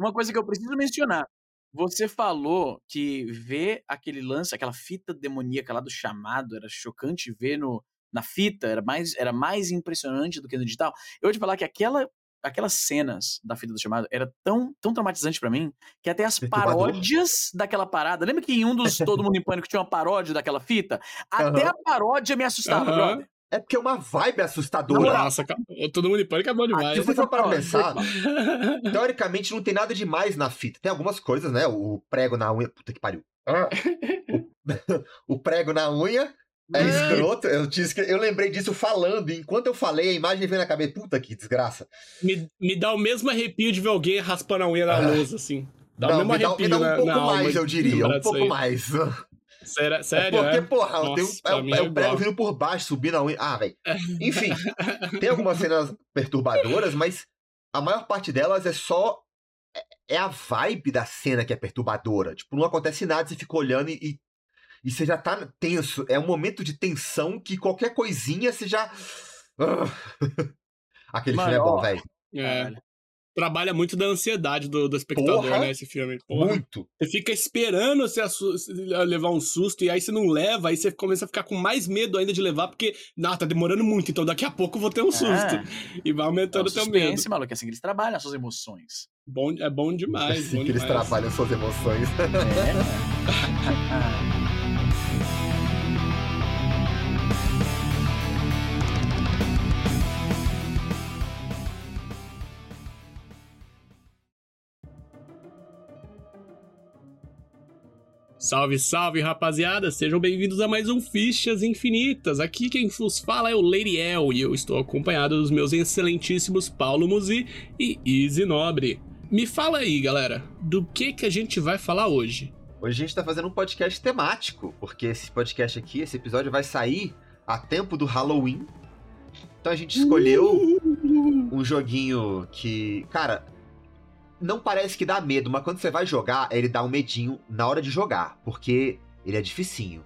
uma coisa que eu preciso mencionar. Você falou que ver aquele lance, aquela fita demoníaca lá do chamado, era chocante ver no, na fita, era mais, era mais impressionante do que no digital. Eu vou te falar que aquela aquelas cenas da fita do chamado era tão, tão traumatizante para mim que até as paródias daquela parada. Lembra que em um dos Todo Mundo em Pânico tinha uma paródia daquela fita? Até uhum. a paródia me assustava, uhum. brother. É porque é uma vibe assustadora. Nossa, todo mundo em pânico é bom demais. Se você for para pensar, teoricamente não tem nada demais na fita. Tem algumas coisas, né? O prego na unha. Puta que pariu. Ah. o, o prego na unha é escroto. Eu, eu lembrei disso falando. E enquanto eu falei, a imagem veio na cabeça. Puta que desgraça. Me, me dá o mesmo arrepio de ver alguém raspando a unha na ah. lousa, assim. Dá não, o mesmo me dá, me dá um na, pouco na mais, eu diria. Um pouco mais. Sério? sério é porque, é? porra, Nossa, tem um, é, é o prego vindo por baixo, subindo a unha. Ah, velho. Enfim, tem algumas cenas perturbadoras, mas a maior parte delas é só. É, é a vibe da cena que é perturbadora. Tipo, não acontece nada, você fica olhando e, e você já tá tenso. É um momento de tensão que qualquer coisinha você já. Aquele Mano, filme é bom, velho. É trabalha muito da ansiedade do, do espectador, Porra, né? Esse filme. Porra. Muito. Você fica esperando você levar um susto, e aí você não leva, aí você começa a ficar com mais medo ainda de levar, porque, não, tá demorando muito, então daqui a pouco eu vou ter um susto. É. E vai aumentando o teu medo. maluco, é assim que eles trabalham as suas emoções. Bom, é bom demais. É assim bom que demais. eles trabalham suas emoções. É. Salve, salve, rapaziada! Sejam bem-vindos a mais um Fichas Infinitas. Aqui quem vos fala é o Lady El e eu estou acompanhado dos meus excelentíssimos Paulo Musi e Easy Nobre. Me fala aí, galera, do que que a gente vai falar hoje? Hoje a gente tá fazendo um podcast temático, porque esse podcast aqui, esse episódio vai sair a tempo do Halloween. Então a gente escolheu um joguinho que, cara, não parece que dá medo, mas quando você vai jogar, ele dá um medinho na hora de jogar, porque ele é dificinho.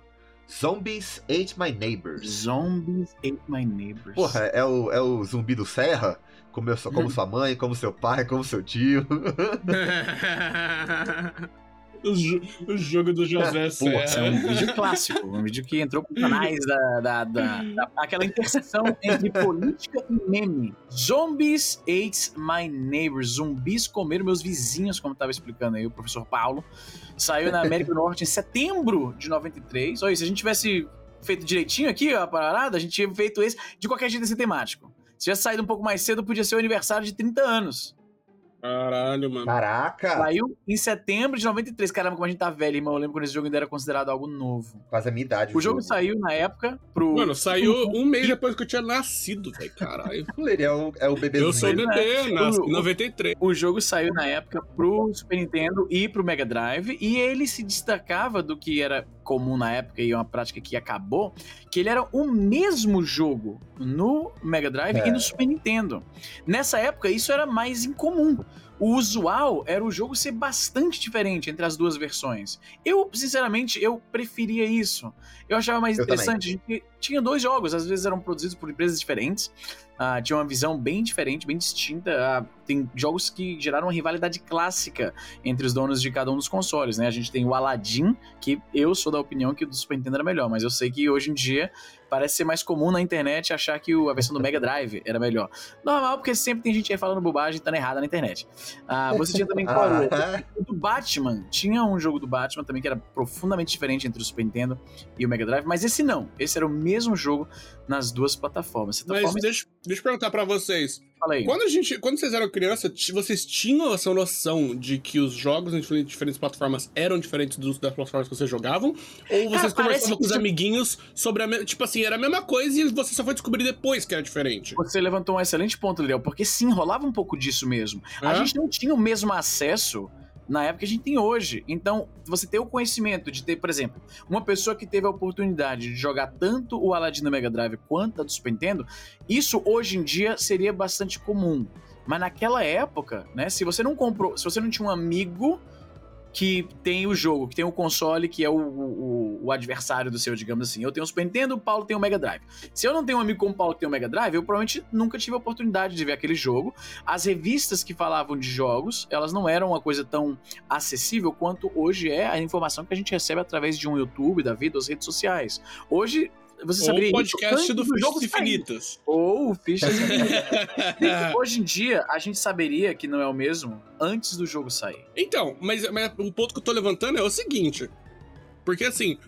Zombies Ate My Neighbors. Zombies Ate My Neighbors. Porra, é o, é o zumbi do Serra? Como, como sua mãe, como seu pai, como seu tio. O, o jogo do José Pô, é um vídeo clássico, um vídeo que entrou com canais da, da, da, da, aquela interseção entre política e meme. Zombies ate my neighbors. Zumbis comeram meus vizinhos, como estava explicando aí o professor Paulo. Saiu na América do Norte em setembro de 93. Olha, se a gente tivesse feito direitinho aqui a parada, a gente tinha feito esse de qualquer jeito esse temático. Se tivesse saído um pouco mais cedo, podia ser o aniversário de 30 anos. Caralho, mano. Caraca! Saiu em setembro de 93. Caramba, como a gente tá velho, irmão. Eu lembro quando esse jogo ainda era considerado algo novo. Quase a minha idade. O, jogo, jogo, saiu na época pro. Mano, saiu um mês depois que eu tinha nascido, velho. Caralho. Ele é o, é o bebezinho. Eu sou bebê, nasci em 93. O jogo saiu na época pro Super Nintendo e pro Mega Drive. E ele se destacava do que era comum na época e é uma prática que acabou, que ele era o mesmo jogo no Mega Drive é. e no Super Nintendo. Nessa época, isso era mais incomum. O usual era o jogo ser bastante diferente entre as duas versões. Eu, sinceramente, eu preferia isso. Eu achava mais eu interessante. Tinha dois jogos, às vezes eram produzidos por empresas diferentes. Uh, tinha uma visão bem diferente, bem distinta. Uh, tem jogos que geraram uma rivalidade clássica entre os donos de cada um dos consoles, né? A gente tem o Aladdin, que eu sou da opinião que o do Super Nintendo era melhor, mas eu sei que hoje em dia parece ser mais comum na internet achar que a versão do Mega Drive era melhor. Normal, porque sempre tem gente aí falando bobagem e tá errada na internet. Uh, você tinha também qual o do Batman. Tinha um jogo do Batman também que era profundamente diferente entre o Super Nintendo e o Mega Drive, mas esse não. Esse era o mesmo jogo nas duas plataformas. Mas forma... deixa, deixa eu perguntar para vocês. Fala aí. Quando, a gente, quando vocês eram criança, vocês tinham essa noção de que os jogos em diferentes, plataformas eram diferentes dos, das plataformas que vocês jogavam? Ou vocês Cara, conversavam com os amiguinhos sobre a Tipo assim, era a mesma coisa e você só foi descobrir depois que era diferente? Você levantou um excelente ponto, Léo, porque sim, rolava um pouco disso mesmo. É? A gente não tinha o mesmo acesso na época que a gente tem hoje. Então, você ter o conhecimento de ter, por exemplo, uma pessoa que teve a oportunidade de jogar tanto o Aladdin Mega Drive quanto a do Super Nintendo, isso hoje em dia seria bastante comum. Mas naquela época, né, se você não comprou, se você não tinha um amigo que tem o jogo, que tem o console, que é o, o, o, adversário do seu, digamos assim. Eu tenho o Super Nintendo, o Paulo tem o Mega Drive. Se eu não tenho um amigo como o Paulo que tem o Mega Drive, eu provavelmente nunca tive a oportunidade de ver aquele jogo. As revistas que falavam de jogos, elas não eram uma coisa tão acessível quanto hoje é a informação que a gente recebe através de um YouTube, da vida, das redes sociais. Hoje, você Ou o podcast do antes Fichas. Infinitas. Ou Fichas Infinitas. Hoje em dia, a gente saberia que não é o mesmo antes do jogo sair. Então, mas, mas o ponto que eu tô levantando é o seguinte. Porque assim,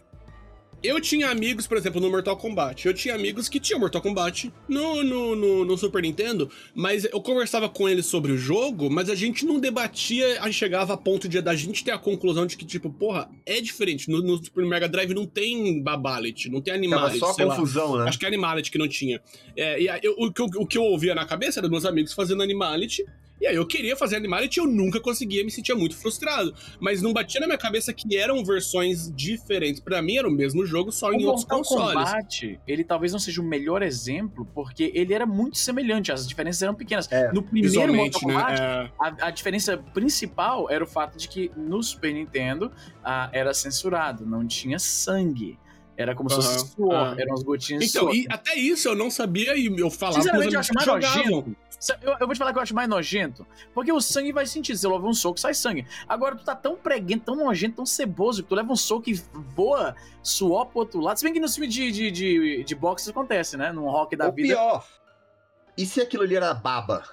eu tinha amigos, por exemplo, no Mortal Kombat. Eu tinha amigos que tinham Mortal Kombat no, no, no, no Super Nintendo, mas eu conversava com eles sobre o jogo, mas a gente não debatia, a gente chegava a ponto de da gente ter a conclusão de que, tipo, porra, é diferente. No, no Super Mega Drive não tem Babalit, não tem Animalit, só sei lá. confusão, né? Acho que é Animalit que não tinha. É, e eu- o, que eu, o que eu ouvia na cabeça era dos meus amigos fazendo Animalit. E aí eu queria fazer Animalit e eu nunca conseguia, me sentia muito frustrado. Mas não batia na minha cabeça que eram versões diferentes. Pra mim era o mesmo jogo, só em o outros Mortal consoles. Kombat, ele talvez não seja o melhor exemplo, porque ele era muito semelhante, as diferenças eram pequenas. É, no primeiro Mortal Kombat, né? É, a, a diferença principal era o fato de que no Super Nintendo ah, era censurado, não tinha sangue. Era como se Aham, fosse suor, aham. eram as gotinhas de Então, suor. e até isso eu não sabia e eu falava Sinceramente, eu acho que mais nojento. Eu, eu vou te falar que eu acho mais nojento. Porque o sangue vai sentir. Você leva um soco, sai sangue. Agora tu tá tão preguento, tão nojento, tão ceboso, que tu leva um soco e voa suor pro outro lado. Se bem que no filme de, de, de, de boxe isso acontece, né? Num rock da Ou vida. pior, e se aquilo ali era baba?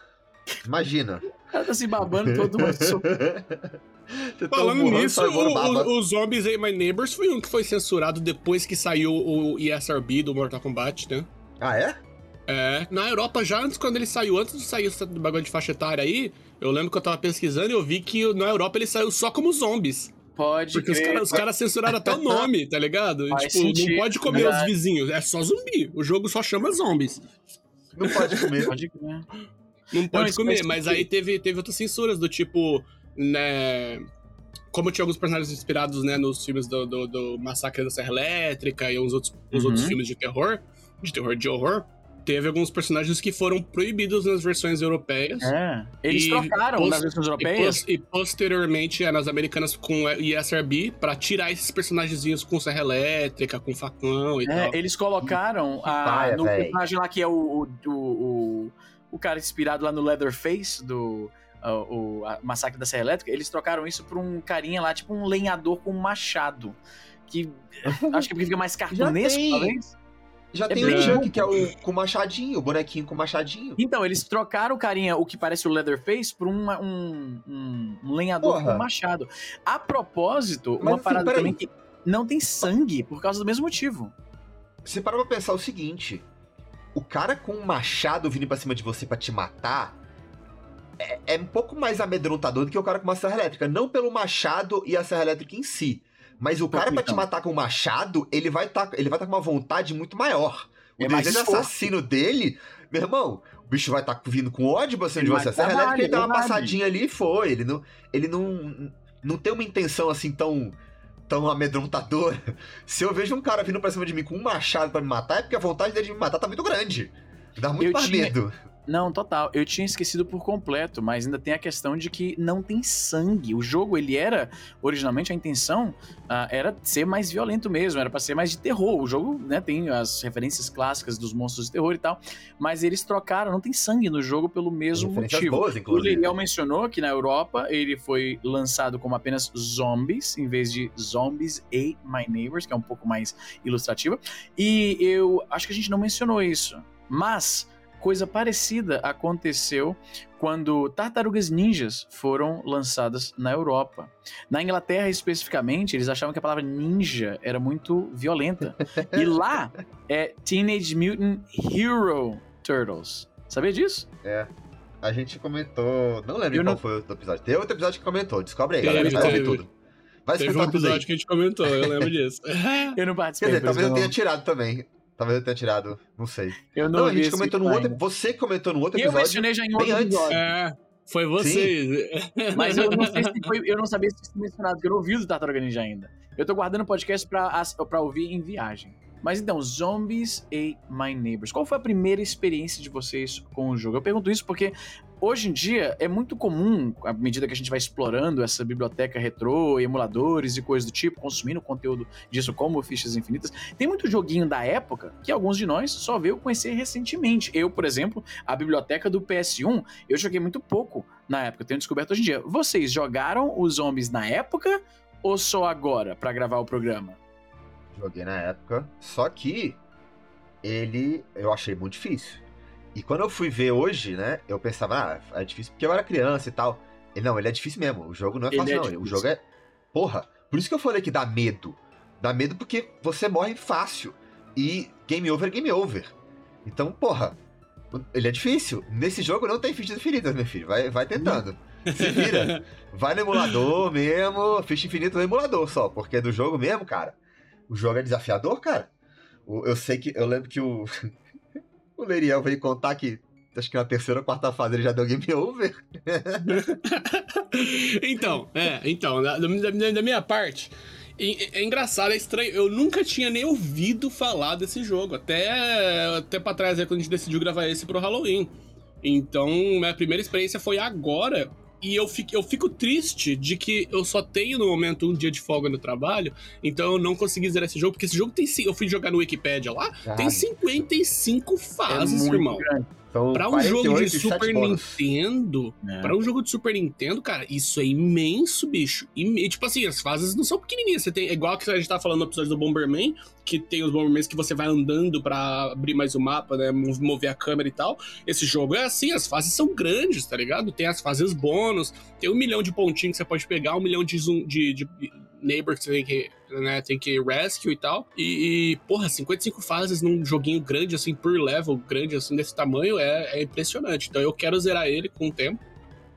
Imagina. O cara tá se babando todo mundo. tá Falando nisso, voando o, o, o Zombies Ate My Neighbors foi um que foi censurado depois que saiu o ESRB do Mortal Kombat, né? Ah, é? É, na Europa já antes, quando ele saiu, antes de sair esse bagulho de faixa etária aí, eu lembro que eu tava pesquisando e eu vi que na Europa ele saiu só como zombies. Pode Porque os crer. caras os caras censuraram até o nome, tá ligado? Faz tipo, sentido, não pode comer verdade. os vizinhos, é só zumbi. O jogo só chama zombies. Não pode comer. Não pode comer, faz mas sentido. aí teve, teve outras censuras do tipo, né. Como tinha alguns personagens inspirados, né, nos filmes do, do, do Massacre da Serra Elétrica e uns outros, uns Uhum. outros filmes de terror, de terror de horror, teve alguns personagens que foram proibidos nas versões europeias. É. Eles trocaram nas versões E, europeias. pos- e posteriormente é, nas americanas com ESRB pra tirar esses personagenzinhos com serra elétrica, com facão e É, tal. eles colocaram a, paia, no véi. personagem lá que é o, o, o, o, o cara inspirado lá no Leatherface do o Massacre da Serra Elétrica, eles trocaram isso por um carinha lá, tipo um lenhador com um machado. Que acho que é porque fica mais cartunesco, talvez. Já É tem bem o Chuck, que é o com machadinho, o bonequinho com machadinho. Então, eles trocaram o carinha, o que parece o Leatherface, por uma- um, um, um lenhador Porra. com machado. A propósito, Mas, uma assim, parada também que não tem sangue por causa do mesmo motivo. Você parou pra pensar o seguinte: o cara com um machado vindo pra cima de você pra te matar é, é um pouco mais amedrontador do que o cara com uma serra elétrica. Não pelo machado e a serra elétrica em si. Mas o cara pra te Então. matar com o machado, ele vai estar ele vai tá com uma vontade muito maior. O É desejo assassino dele, meu irmão, o bicho vai estar vindo com ódio pra cima de você. A serra elétrica ele dá uma passadinha ali e foi. Ele não, ele não, não tem uma intenção assim tão tão amedrontadora. Se eu vejo um cara vindo pra cima de mim com um machado pra me matar, é porque a vontade dele de me matar tá muito grande. Dá muito Eu mais tinha- medo. Não, total. Eu tinha esquecido por completo, mas ainda tem a questão de que não tem sangue. O jogo, ele era, originalmente, a intenção ah, era ser mais violento mesmo, era pra ser mais de terror. O jogo, né, tem as referências clássicas dos monstros de terror e tal, mas eles trocaram, não tem sangue no jogo pelo mesmo motivo. boas, O. Liriel mencionou que na Europa ele foi lançado como apenas zombies, em vez de Zombies Ate My Neighbors, que é um pouco mais ilustrativa. E eu acho que a gente não mencionou isso. Mas coisa parecida aconteceu quando Tartarugas Ninjas foram lançadas na Europa. Na Inglaterra, especificamente, eles achavam que a palavra ninja era muito violenta. E lá é Teenage Mutant Hero Turtles. Sabia disso? A gente comentou. Não lembro Eu qual não- foi o outro episódio. Tem outro episódio que comentou. Descobre aí, Teve, galera. Vai ouvir tudo. Vai Teve um tudo aí. episódio que a gente comentou, eu lembro disso. Eu não Quer participei. dizer, por talvez eu não- tenha tirado também. Talvez eu tenha tirado. Não sei. Eu não, Não, a gente comentou no outro. Você comentou no outro E eu episódio. mencionei já em outro antes. episódio. É, foi vocês. Mas eu não sei se foi, eu não sabia se foi mencionado, porque eu não ouvi o do Tartaruga Ninja ainda. Eu tô guardando o podcast pra, pra ouvir em viagem. Mas então, Zombies Ate My Neighbors. Qual foi a primeira experiência de vocês com o jogo? Eu pergunto isso porque hoje em dia é muito comum, à medida que a gente vai explorando essa biblioteca retrô, emuladores e coisas do tipo, consumindo conteúdo disso como Fichas Infinitas, tem muito joguinho da época que alguns de nós só veio conhecer recentemente. Eu, por exemplo, a biblioteca do PS1, eu joguei muito pouco na época, tenho descoberto hoje em dia. Vocês jogaram os zombies na época ou só agora para gravar o programa? Joguei na época, só que ele eu achei muito difícil. E quando eu fui ver hoje, né, eu pensava, ah, é difícil porque eu era criança e tal. E não, ele é difícil mesmo. O jogo não é fácil, é não. Difícil. O jogo é. Porra, por isso que eu falei que dá medo. Dá medo porque você morre fácil. E game over é game over. Então, porra, ele é difícil. Nesse jogo não tem fichas infinitas, meu filho. Vai, vai tentando. Se vira. Vai no emulador mesmo. Ficha infinita no emulador só. Porque do jogo mesmo, cara. O jogo é desafiador, cara. Eu sei que. Eu lembro que o. o Leriel veio contar que. Acho que na terceira ou quarta fase ele já deu game over. então, é, então, da, da, da minha parte. É, é engraçado, é estranho. Eu nunca tinha nem ouvido falar desse jogo. Até tempo atrás, é quando a gente decidiu gravar esse pro Halloween. Então, minha primeira experiência foi agora. E eu fico, eu fico triste de que eu só tenho no momento um dia de folga no trabalho, então eu não consegui zerar esse jogo, porque esse jogo tem. Eu fui jogar no Wikipedia lá, tem 55 fases, é irmão. Grande. Então, para um jogo de Super Nintendo, é. para um jogo de Super Nintendo, cara, isso é imenso, bicho. E, tipo assim, as fases não são pequenininhas. Você tem, é igual que a gente tá falando no episódio do Bomberman, que tem os Bombermans que você vai andando para abrir mais o mapa, né, mover a câmera e tal. Esse jogo é assim, as fases são grandes, tá ligado? Tem as fases bônus, tem um milhão de pontinhos que você pode pegar, um milhão de, zoom, de, de neighbor que você tem que, né, tem que rescue e tal. E, e, porra, 55 fases num joguinho grande, assim, por level grande, assim, desse tamanho, é, é impressionante. Então eu quero zerar ele com o tempo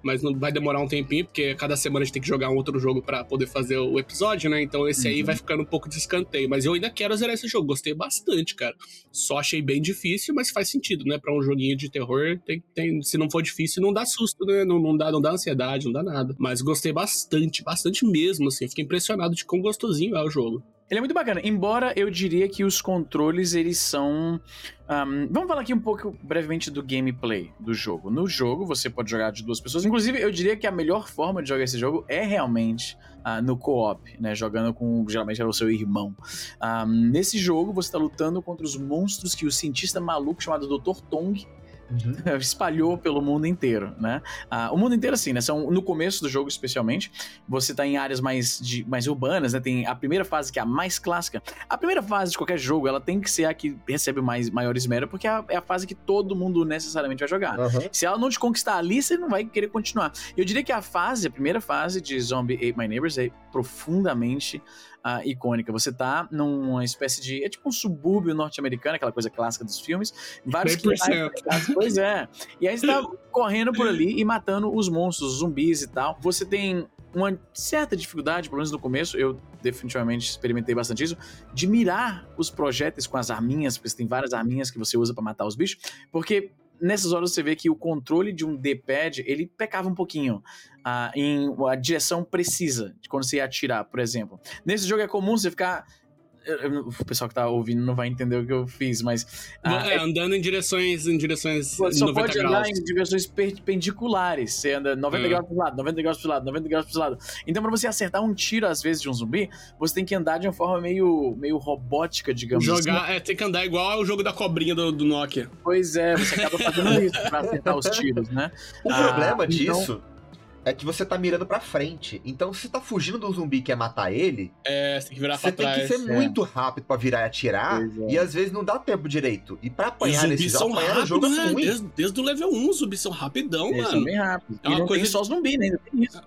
mas não vai demorar um tempinho, porque cada semana a gente tem que jogar um outro jogo para poder fazer o episódio, né? Então esse uhum. aí vai ficando um pouco de escanteio. Mas eu ainda quero zerar esse jogo, gostei bastante, cara. Só achei bem difícil, mas faz sentido, né? Pra um joguinho de terror, tem, tem, se não for difícil, não dá susto, né? Não, não, dá, não dá ansiedade, não dá nada. Mas gostei bastante, bastante mesmo, assim. Fiquei impressionado de quão gostosinho é o jogo. Ele é muito bacana, embora eu diria que os controles eles são. Um, vamos falar aqui um pouco brevemente do gameplay do jogo. No jogo você pode jogar de duas pessoas. Inclusive, eu diria que a melhor forma de jogar esse jogo é realmente uh, no co-op, né? Jogando com geralmente é o seu irmão. Um, nesse jogo você está lutando contra os monstros que o cientista maluco chamado Dr. Tong Uhum. espalhou pelo mundo inteiro, né? Ah, o mundo inteiro, assim, né? São, no começo do jogo, especialmente, você tá em áreas mais, de, mais urbanas, né? Tem a primeira fase, que é a mais clássica. A primeira fase de qualquer jogo, ela tem que ser a que recebe mais, maior esmero, porque é a, é a fase que todo mundo necessariamente vai jogar. Uhum. Se ela não te conquistar ali, você não vai querer continuar. Eu diria que a fase, a primeira fase de Zombie Ate My Neighbors é profundamente uh, icônica. Você tá numa espécie de. É tipo um subúrbio norte-americano, aquela coisa clássica dos filmes. Vários 100%. Pois é. E aí você tá correndo por ali e matando os monstros, os zumbis e tal. Você tem uma certa dificuldade, pelo menos no começo, eu definitivamente experimentei bastante isso, de mirar os projéteis com as arminhas, porque você tem várias arminhas que você usa para matar os bichos, porque nessas horas você vê que o controle de um D-pad, ele pecava um pouquinho uh, em a direção precisa de quando você ia atirar, por exemplo. Nesse jogo é comum você ficar o pessoal que tá ouvindo não vai entender o que eu fiz, mas. Ah, é, andando em direções em direções. Só pode graus. andar em direções perpendiculares. Você anda 90 é. graus pro lado, 90 graus pro lado, 90 graus pro lado. Então, pra você acertar um tiro, às vezes, de um zumbi, você tem que andar de uma forma meio, meio robótica, digamos Jogar, assim. É, tem que andar igual o jogo da cobrinha do, do Nokia. Pois é, você acaba fazendo isso pra acertar os tiros, né? O ah, problema então disso. Então é que você tá mirando pra frente. Então, se você tá fugindo do zumbi e quer matar ele. É, você tem que virar Você tem que ser é. muito rápido pra virar e atirar. É. E às vezes não dá tempo direito. E pra apanhar os nesse são apanhar rápido, jogo né? Desde, desde o level 1, os zumbis são rapidão, Eles mano. São bem rápidos. É uma e coisa tem só zumbi, né?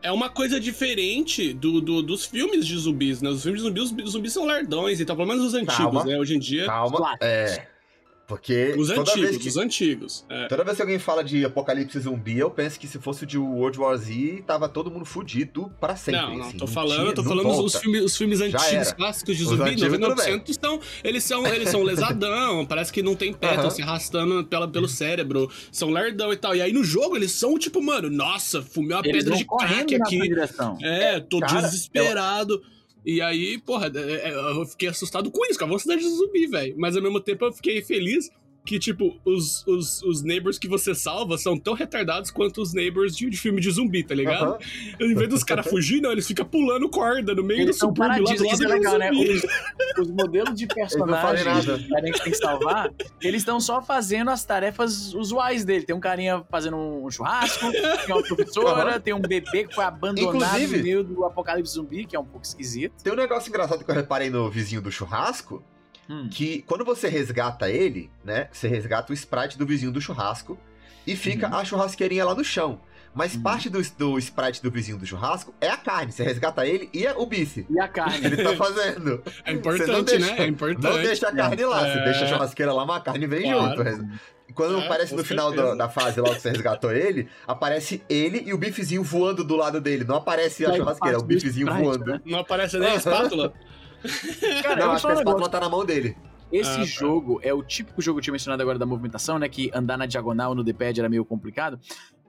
É uma coisa diferente do, do, dos filmes de zumbis, né? Os filmes de zumbis, os zumbis são lardões e tal. Pelo menos os antigos, Calma. né? Hoje em dia. Calma. É. Porque. Os antigos, que, os antigos. É. Toda vez que alguém fala de apocalipse zumbi, eu penso que se fosse de World War Z, tava todo mundo fudido para sempre. Não, não, assim, tô falando, tô falando os filmes, os filmes antigos, clássicos de zumbi, 99% estão. Eles são, eles são lesadão, parece que não tem pé, estão uh -huh. se arrastando pela, pelo cérebro, são lerdão e tal. E aí no jogo eles são tipo, mano, nossa, fumei uma eles pedra de crack aqui. É, tô Cara, desesperado. Eu... E aí, porra, é, é, eu fiquei assustado com isso, com a velocidade de zumbi, velho. Mas ao mesmo tempo eu fiquei feliz que, tipo, os, os, os neighbors que você salva são tão retardados quanto os neighbors de, de filme de zumbi, tá ligado? Em vez dos caras fugir, não, eles ficam pulando corda no meio Eles do são subúrbio lá do paradisíacos, lado isso é um legal, né? Os, os modelos de personagens que a gente tem que salvar, eles estão só fazendo as tarefas usuais dele. Tem um carinha fazendo um churrasco, tem uma professora, tem um bebê que foi abandonado Inclusive- no meio do apocalipse zumbi, que é um pouco esquisito. Tem um negócio engraçado que eu reparei no vizinho do churrasco, Hum. que quando você resgata ele, né? Você resgata o sprite do vizinho do churrasco e fica Uhum. a churrasqueirinha lá no chão. Mas Uhum. parte do, do sprite do vizinho do churrasco é a carne. Você resgata ele e é o bife. E a carne. Ele tá fazendo. É Você importante, deixa- né? É importante. Não deixa a carne lá. Você É. deixa a churrasqueira lá, mas a carne vem Claro. junto. Quando É, aparece no final da, da fase lá que você resgatou ele, aparece ele e o bifezinho voando do lado dele. Não aparece a churrasqueira, é o bifezinho voando. né? Não aparece nem a espátula. Cara, eu Não, acho que a um negócio. espátula tá na mão dele. Esse Ah, tá. jogo é o típico jogo que eu tinha mencionado agora da movimentação, né? Que andar na diagonal no D-pad era meio complicado.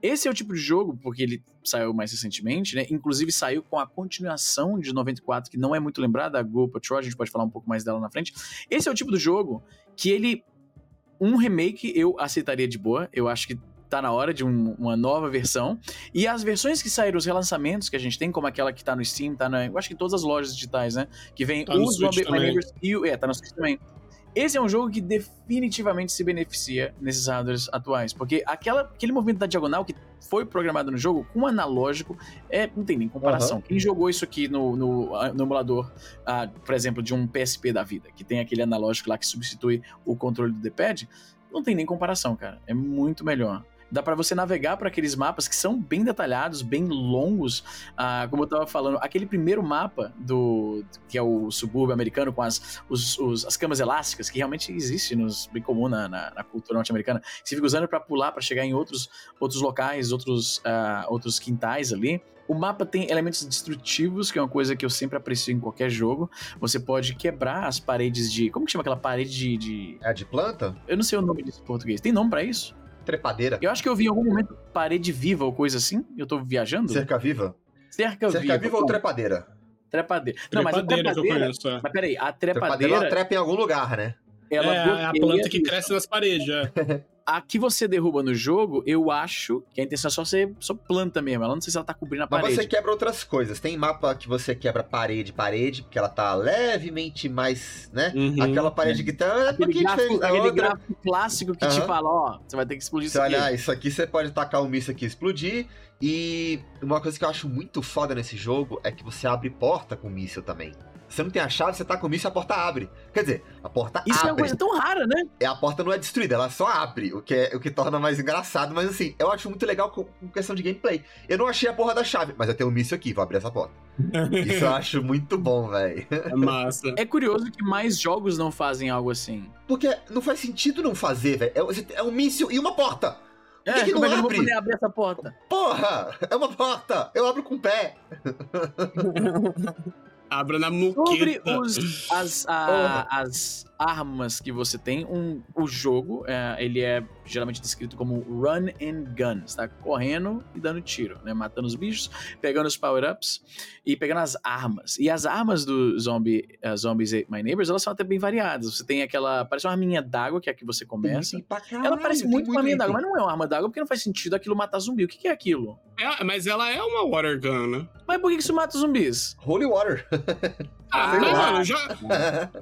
Esse é o tipo de jogo, porque ele saiu mais recentemente, né? Inclusive saiu com a continuação de 94, que não é muito lembrada, a Go Patrol, a gente pode falar um pouco mais dela na frente. Esse é o tipo do jogo que ele. Um remake eu aceitaria de boa. Eu acho que tá na hora de um- uma nova versão. E as versões que saíram, os relançamentos que a gente tem, como aquela que tá no Steam, tá na. Eu acho que em todas as lojas digitais, né? Que vem Tá o Zombie My. Neighbors e o. É, tá no Switch também. Esse é um jogo que definitivamente se beneficia nesses hardwares atuais, porque aquela, aquele movimento da diagonal que foi programado no jogo com o analógico é, não tem nem comparação. Quem jogou isso aqui no, no, no emulador, ah, por exemplo, de um PSP da vida, que tem aquele analógico lá que substitui o controle do D-pad, não tem nem comparação, cara. É muito melhor. Dá pra você navegar por aqueles mapas que são bem detalhados, bem longos. Ah, como eu tava falando, aquele primeiro mapa do que é o subúrbio americano com as, os- os- as camas elásticas, que realmente existe nos, bem comum na, na- na cultura norte-americana. Você fica usando pra pular, pra chegar em outros, outros locais, outros, ah, outros quintais ali. O mapa tem elementos destrutivos, que é uma coisa que eu sempre aprecio em qualquer jogo. Você pode quebrar as paredes de. Como que chama aquela parede de. de- É de planta? Eu não sei o nome disso em português. Tem nome pra isso? Trepadeira. Eu acho que eu vi em algum momento parede viva ou coisa assim. Eu tô viajando? Cerca viva? Cerca, Cerca viva ou Bom, trepadeira? trepadeira? Não, mas a Trepadeira que eu trepadeira. conheço. é. Mas peraí, a Trepadeira trepadeira. ela trepa em algum lugar, né? Ela é, a bloqueia planta que isso. cresce nas paredes, é. A que você derruba no jogo, eu acho que a intenção é só ser só planta mesmo. Ela não sei se ela tá cobrindo a Mas parede. você quebra outras coisas. Tem mapa que você quebra parede, parede, porque ela tá levemente mais, né? Uhum. Aquela parede que tá é um pouquinho gráfico, diferente aquele outra. gráfico clássico que te Aham. fala, ó, você vai ter que explodir Você isso aqui. olha, ah, isso aqui você pode tacar um míssil aqui e explodir. E uma coisa que eu acho muito foda nesse jogo é que você abre porta com míssil também. Você não tem a chave, você tá com o míssil, a porta abre. Quer dizer, a porta Isso é uma abre. coisa tão rara, né? É, a porta não é destruída, ela só abre, o que, é, o que torna mais engraçado. Mas assim, eu acho muito legal com, com questão de gameplay. Eu não achei a porra da chave, mas eu tenho um míssil aqui, vou abrir essa porta. Isso eu acho muito bom, velho. É massa. É curioso que mais jogos não fazem algo assim. Porque não faz sentido não fazer, velho. É, é um míssil e uma porta. Por que É, que como não é que eu não vou abre? poder abrir essa porta? Porra! É uma porta! Eu abro com o pé. Abra na Sobre muqueta. os, as, a- as armas que você tem, um, o jogo, é, ele é geralmente descrito como run and gun. Você tá correndo e dando tiro, né? Matando os bichos, pegando os power-ups e pegando as armas. E as armas do zombie, uh, Zombies Ate My Neighbors, elas são até bem variadas. Você tem aquela, parece uma arminha d'água, que é a que você começa. Caralho, Ela parece muito com uma arminha d'água, mas não é uma arma d'água porque não faz sentido aquilo matar zumbi. O que que é aquilo? É, mas ela é uma water gun, né? Mas por que que isso mata zumbis? Holy water. Ah, lá. mano, já.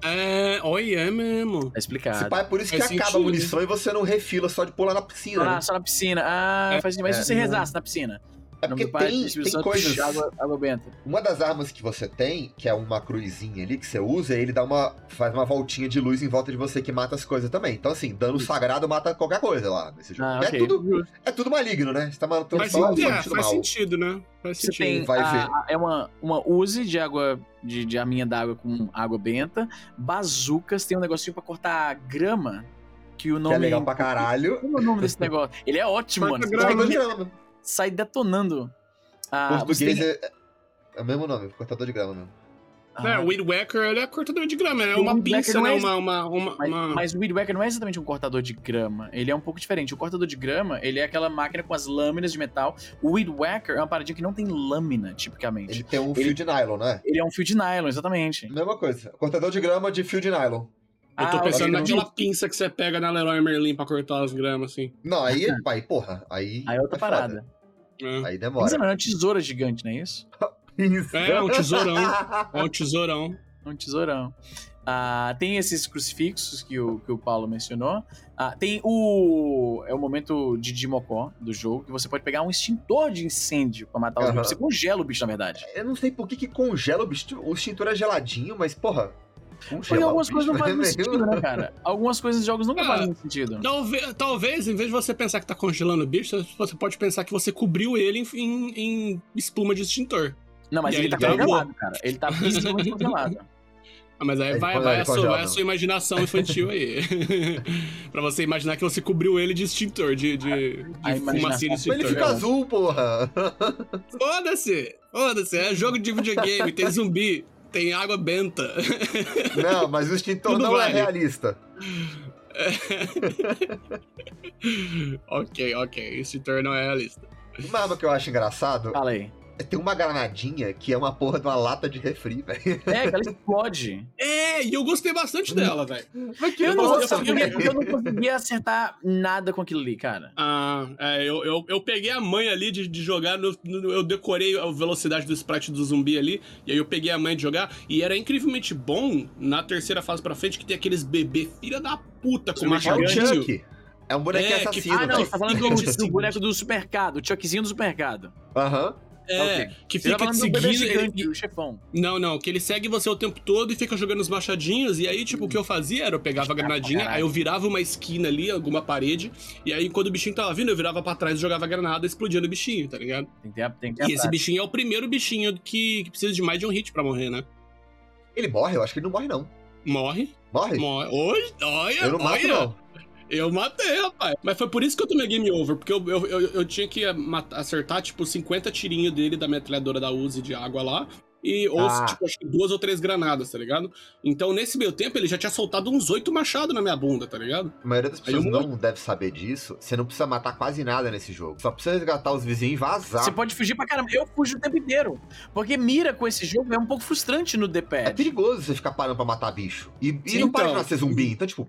É, olha, é mesmo. Tá explicado. Se pá, é por isso que Faz acaba a munição e você não refila só de pular na piscina. Ah, né? só na piscina. Ah, É, faz sentido. Mas se é, você não. rezasse na piscina? É porque pai, tem, tem coisas. Água, água benta. Uma das armas que você tem, que é uma cruzinha ali que você usa, ele dá uma. faz uma voltinha de luz em volta de você que mata as coisas também. Então, assim, dano sagrado mata qualquer coisa lá nesse jogo. Ah, é, tudo, é tudo maligno, né? Você tá matando Mas só é, faz mal. sentido, né? Faz Você sentido. tem. vai a- ver. é uma, uma Uzi de água. De, de arminha d'água com água benta. Bazucas, tem um negocinho pra cortar grama. Que o Que nome. é legal pra caralho. Como é o nome desse negócio? Ele é ótimo, Corta mano. Grama, grama. Sai detonando. Ah, Português tem- é, é o mesmo nome, cortador de grama mesmo. É, Ah, o Weed Whacker, ele é cortador de grama, ele é uma pinça, não né? é- Uma, uma, uma, Mas, uma- mas o Weed Whacker não é exatamente um cortador de grama. Ele é um pouco diferente. O cortador de grama, ele é aquela máquina com as lâminas de metal. O Weed Whacker é uma paradinha que não tem lâmina, tipicamente. Ele tem um Ele- fio de nylon, né? Ele é um fio de nylon, exatamente. Mesma coisa. Cortador de grama de fio de nylon. Eu tô Ah, pensando naquela pinça que você pega na Leroy Merlin pra cortar as gramas, assim. Não, aí, aí porra, aí. Aí é outra é foda. É, Aí Mas demora. não, é uma tesoura gigante, não é isso? Isso. É, um tesourão. é um tesourão. É um tesourão. Ah, tem esses crucifixos que o, que o Paulo mencionou. Ah, tem o. É o momento de Dimocó do jogo, que você pode pegar um extintor de incêndio pra matar os bichos. Você congela o bicho, na verdade. Eu não sei por que, que congela o bicho. O extintor é geladinho, mas, porra. Porque algumas coisas não fazem muito sentido, né, cara? Algumas coisas de jogos nunca Ah, fazem sentido. Talvez, talvez, em vez de você pensar que tá congelando o bicho, você pode pensar que você cobriu ele em, em- em espuma de extintor. Não, mas E ele aí tá congelado, cara. Ele tá congelado. Ah, mas aí Ele vai, vai, a sua, vai a sua imaginação infantil aí. pra você imaginar que você cobriu ele de extintor, de, de, A de fumacinha de Mas ele extintor. fica azul, porra. Foda-se! Foda-se, é jogo de videogame, tem zumbi, tem água benta. Não, mas o extintor Tudo não vale. é realista. ok, ok, extintor não é realista. Uma arma que eu acho engraçado Fala aí. Ter uma granadinha que é uma porra de uma lata de refri, velho. É, que ela explode. É, e eu gostei bastante dela, velho. Mas que Eu não, eu, eu, eu não conseguia acertar nada com aquilo ali, cara. Ah, é, eu, eu, eu peguei a manha ali de, de jogar, no, no- eu decorei a velocidade do sprite do zumbi ali, e aí eu peguei a manha de jogar, e era incrivelmente bom na terceira fase pra frente que tem aqueles bebê filha da puta com Zumbi É. É um bonequinho É, que- assassino, Ah, não, você tá falando do, do boneco do supermercado, o Chuckzinho do supermercado. Aham. É, Ok. que Você tá fica te seguindo. ele- gigante, o chefão. Não, não, que ele segue você o tempo todo e fica jogando os machadinhos. E aí, tipo, o que eu fazia era eu pegava a granadinha, caralho. aí eu virava uma esquina ali, alguma parede, e aí quando o bichinho tava vindo, eu virava pra trás e jogava a granada explodindo o bichinho, tá ligado? Tem que ter, tem que ter E esse bichinho é o primeiro bichinho que, que precisa de mais de um hit pra morrer, né? Ele morre? Eu acho que ele não morre, não. Morre, Morre? morre. Oi, olha, Eu não mato, olha. não. Eu matei, rapaz. Mas foi por isso que eu tomei game over, porque eu, eu, eu, eu tinha que acertar, tipo, 50 tirinhos dele da metralhadora da Uzi de água lá. E, ou, Ah. tipo, acho que duas ou três granadas, tá ligado? Então, nesse meio tempo, ele já tinha soltado uns oito machados na minha bunda, tá ligado? A maioria das Aí eu pessoas não deve saber disso. Você não precisa matar quase nada nesse jogo. Só precisa resgatar os vizinhos e vazar. Você pode fugir pra caramba. Eu fujo o tempo inteiro. Porque mira com esse jogo é um pouco frustrante no É D-pad. perigoso você ficar parando pra matar bicho. E, e Sim, não para de então. nascer zumbi. Então, tipo,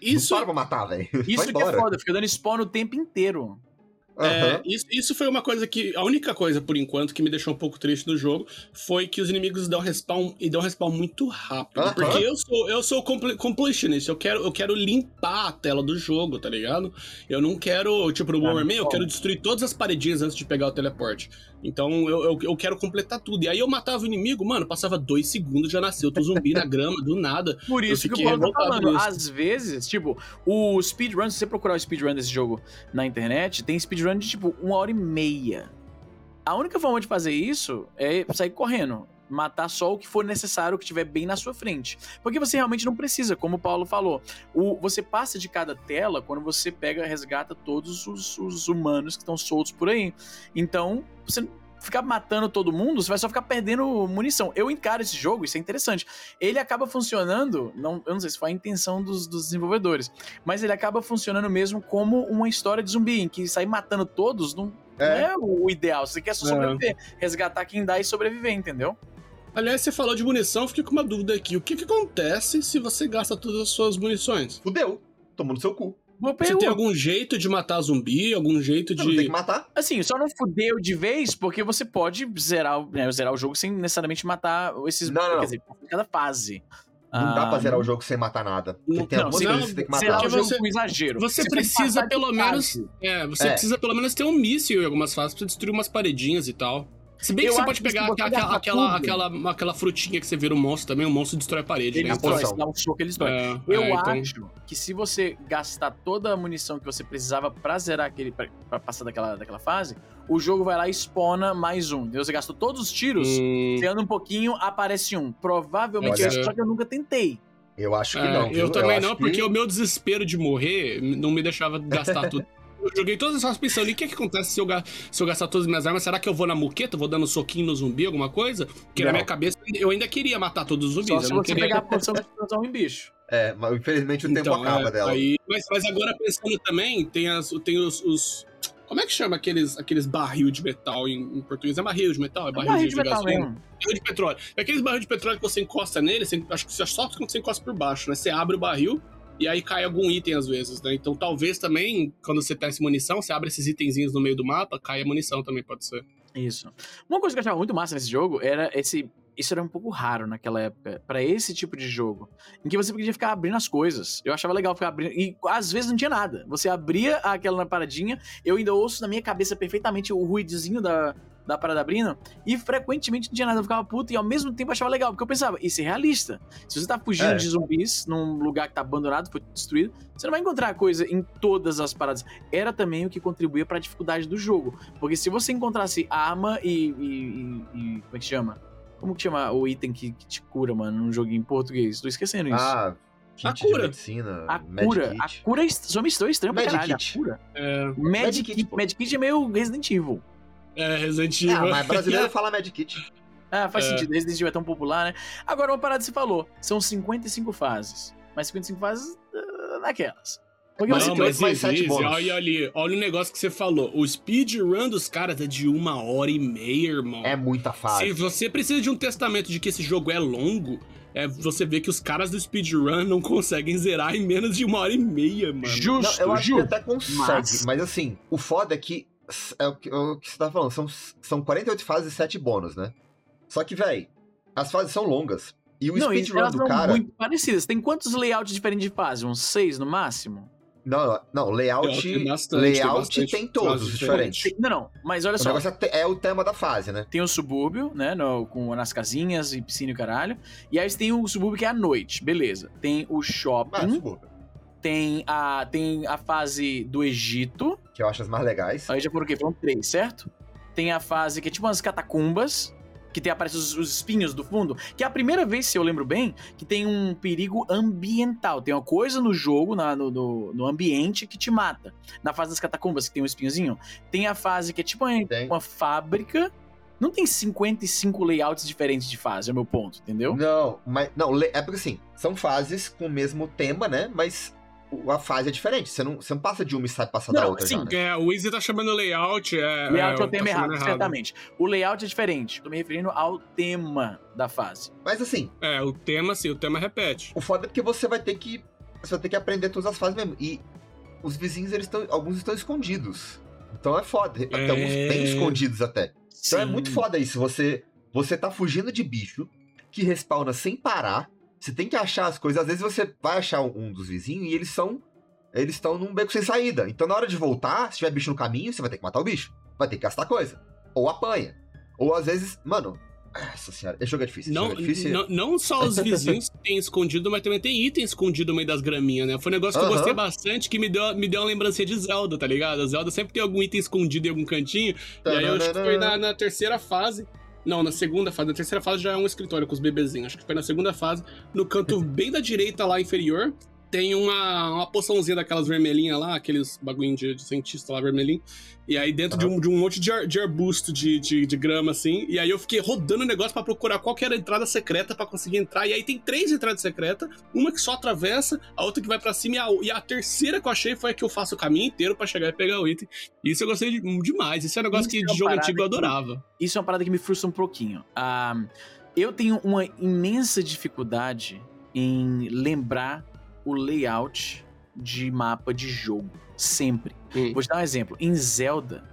Isso, não para pra matar, velho. Isso que é foda, fica dando spawn o tempo inteiro. É, Aham. isso, isso foi uma coisa que. A única coisa, por enquanto, que me deixou um pouco triste no jogo foi que os inimigos dão respawn e dão respawn muito rápido. Aham. Porque eu sou, eu sou compl- completionist, eu quero, eu quero limpar a tela do jogo, tá ligado? Eu não quero, tipo, no Ah, Bomberman, eu bom. quero destruir todas as paredinhas antes de pegar o teleporte. Então eu, eu, eu quero completar tudo. E aí eu matava o inimigo, mano, passava dois segundos, já nasceu outro zumbi na grama, do nada. Por isso que o Paulo tá falando. Às vezes, tipo, o speedrun, se você procurar o speedrun desse jogo na internet, tem speedrun de tipo uma hora e meia. A única forma de fazer isso é sair correndo. Matar só o que for necessário, o que estiver bem na sua frente. Porque você realmente não precisa, como o Paulo falou. O, você passa de cada tela quando você pega resgata todos os, os humanos que estão soltos por aí. Então, você ficar matando todo mundo, você vai só ficar perdendo munição. Eu encaro esse jogo, isso é interessante ele acaba funcionando, não, eu não sei se foi a intenção dos, dos desenvolvedores, mas ele acaba funcionando mesmo como uma história de zumbi, em que sair matando todos não não É. é, o ideal. Você quer só É. sobreviver, resgatar quem dá e sobreviver, entendeu? Aliás, você falou de munição, eu fiquei com uma dúvida aqui. O que, que acontece se você gasta todas as suas munições? Fudeu. Tomou no seu cu. Você tem algum jeito de matar zumbi? Algum jeito Você não tem de. que matar. Assim, só não fudeu de vez, porque você pode zerar, o- né, zerar o jogo sem necessariamente matar esses. Não, não, não. Quer dizer, cada fase. Não dá Ah, pra zerar o jogo sem matar nada. Porque Não, tem não, coisas que você tem que Zerar matar. o jogo Você- com exagero. Você que precisa de pelo menos. fase. É, você É. precisa pelo menos ter um míssil em algumas fases pra destruir umas paredinhas e tal. Se bem que Eu você pode que pegar você aquela, aquela, tudo- aquela, aquela frutinha que você vira um monstro também, o monstro destrói a parede, Ele né? destrói, se dá um soco, ele destrói. É, Eu é, então- acho que se você gastar toda a munição que você precisava pra zerar aquele. pra, pra passar daquela, daquela fase, o jogo vai lá e spawna mais um. Entendeu? Você gastou todos os tiros, Hum, você anda um pouquinho, aparece um. Provavelmente Olha. é isso, só que eu nunca tentei. Eu acho que é, não. viu? eu também acho não, que- porque o meu desespero de morrer não me deixava gastar tudo. Eu joguei todas as fases pensando, e o que, que acontece se eu, se eu gastar todas as minhas armas? Será que eu vou na muqueta, vou dando soquinho no zumbi, alguma coisa? Porque na Não. minha cabeça eu ainda queria matar todos os zumbis. Só eu se não você queria... pegar a posição de transformar em bicho. É, mas infelizmente o tempo Então, acaba é, dela. aí- mas, mas agora pensando também, tem, as, tem os, os, Como é que chama aqueles, aqueles barril de metal em, em português? É barril de metal? É barril, Barril de, de metal gasolina? mesmo. Barril de petróleo. É aqueles barril de petróleo que você encosta nele, você, acho que você só quando você encosta por baixo, né? Você abre o barril e aí cai algum item às vezes, né? Então talvez também, quando você testa munição, você abre esses itenzinhos no meio do mapa, cai a munição também, pode ser. Isso. Uma coisa que eu achava muito massa nesse jogo era esse. Isso era um pouco raro naquela época, pra esse tipo de jogo, em que você podia ficar abrindo as coisas. Eu achava legal ficar abrindo. E às vezes não tinha nada. Você abria aquela paradinha, eu ainda ouço na minha cabeça perfeitamente o ruidozinho da, da parada abrindo, e frequentemente não tinha nada. Eu ficava puto e ao mesmo tempo eu achava legal, porque eu pensava, isso é realista. Se você tá fugindo É. de zumbis num lugar que tá abandonado, foi destruído, você não vai encontrar coisa em todas as paradas. Era também o que contribuía pra dificuldade do jogo. Porque se você encontrasse arma e. e- e- e- como é que chama? Como que chama o item que, que te cura, mano, num joguinho em português? Tô esquecendo isso. Ah, kit A de cura. medicina, a cura. Kit. A cura é só me estou estranho pra caralho. Kit. A cura. É, Med Med Kit, Kit, pô. Med Kit é meio Resident Evil. É Resident Evil. Ah, mas brasileiro fala Med Kit. Ah, faz É. sentido. Resident Evil é tão popular, né? Agora, uma parada que você falou. São 55 fases. Mas 55 fases ah, naquelas. Porque Não, tem mas mais sete existe. Olha ali, olha o negócio que você falou. O speedrun dos caras é de uma hora e meia, irmão. É muita fase. Se você precisa de um testamento de que esse jogo é longo, é você vê que os caras do speedrun não conseguem zerar em menos de uma hora e meia, mano. Não, Justo, eu acho que justo. até consegue, Mas- mas... assim, o foda é que é o que, é o que você tá falando, são, são 48 fases e 7 bônus, né? Só que, véi, as fases são longas. E o Não, speedrun elas do são cara. muito parecidas. Tem quantos layouts diferentes de fase? Uns seis no máximo? Não, não, layout. Tem bastante, tem layout bastante tem todos diferentes. Tem- Não, não. Mas olha O só. negócio é é o tema da fase, né? Tem o subúrbio, né? no- com, nas casinhas e piscina e caralho. E aí você tem o subúrbio que é à noite, beleza. Tem o Mas, shopping, subúrbio, tem, a, tem a fase do Egito. que eu acho as mais legais. Aí já foram o quê? Foram três, certo? Tem a fase que é tipo umas catacumbas, que tem aparece os, os espinhos do fundo, que é a primeira vez, se eu lembro bem, que tem um perigo ambiental. Tem uma coisa no jogo, na- no, no- no ambiente, que te mata. Na fase das catacumbas, que tem um espinhozinho. Tem a fase que é tipo uma, uma fábrica. Não tem 55 layouts diferentes de fase, é o meu ponto, entendeu? Não, mas. Não, é porque assim, são fases com o mesmo tema, né? Mas a fase é diferente. Você não, você não passa de uma e sai passar da outra sim, já, né? É, o Easy tá chamando layout. É, Layout é o tá tema chamando errado, certamente. O layout é diferente. Tô me referindo ao tema da fase. Mas assim, É, o tema, sim, o tema repete. o foda é porque você vai ter que. Você vai ter que aprender todas as fases mesmo. E os vizinhos, eles estão. Alguns estão escondidos. Então é foda. Até É. alguns bem escondidos até. Então é Sim. muito foda isso. Você, você tá fugindo de bicho que respawna sem parar. Você tem que achar as coisas. Às vezes você vai achar um, dos vizinhos e eles são. Eles estão num beco sem saída. Então, na hora de voltar, se tiver bicho no caminho, você vai ter que matar o bicho. Vai ter que gastar coisa. Ou apanha. Ou às vezes. Mano. Nossa senhora, esse jogo é difícil. Não, é difícil. não, não só os vizinhos têm escondido, mas também tem item escondido no meio das graminhas, né? Foi um negócio que eu gostei bastante, que me deu, me deu uma lembrança de Zelda, tá ligado? A Zelda sempre tem algum item escondido em algum cantinho. E aí eu acho que foi na, na terceira fase. Não, na segunda fase. Na terceira fase já é um escritório com os bebezinhos. Acho que foi na segunda fase. No canto bem da direita lá inferior, tem uma, uma poçãozinha daquelas vermelhinhas lá, aqueles bagulho de, de cientista lá vermelhinho. E aí dentro de, um, de um monte de, ar- de arbusto de, de, de grama, assim. E aí eu fiquei rodando o negócio pra procurar qual que era a entrada secreta pra conseguir entrar. E aí tem três entradas secretas. Uma que só atravessa, a outra que vai pra cima. E a, e a terceira que eu achei foi a que eu faço o caminho inteiro pra chegar e pegar o item. Isso eu gostei de- demais. Isso é um negócio Isso que é de jogo antigo eu que- adorava. Isso é uma parada que me frustra um pouquinho. Ah, eu tenho uma imensa dificuldade em lembrar o layout de mapa de jogo. Sempre. Hum. Vou te dar um exemplo. Em Zelda,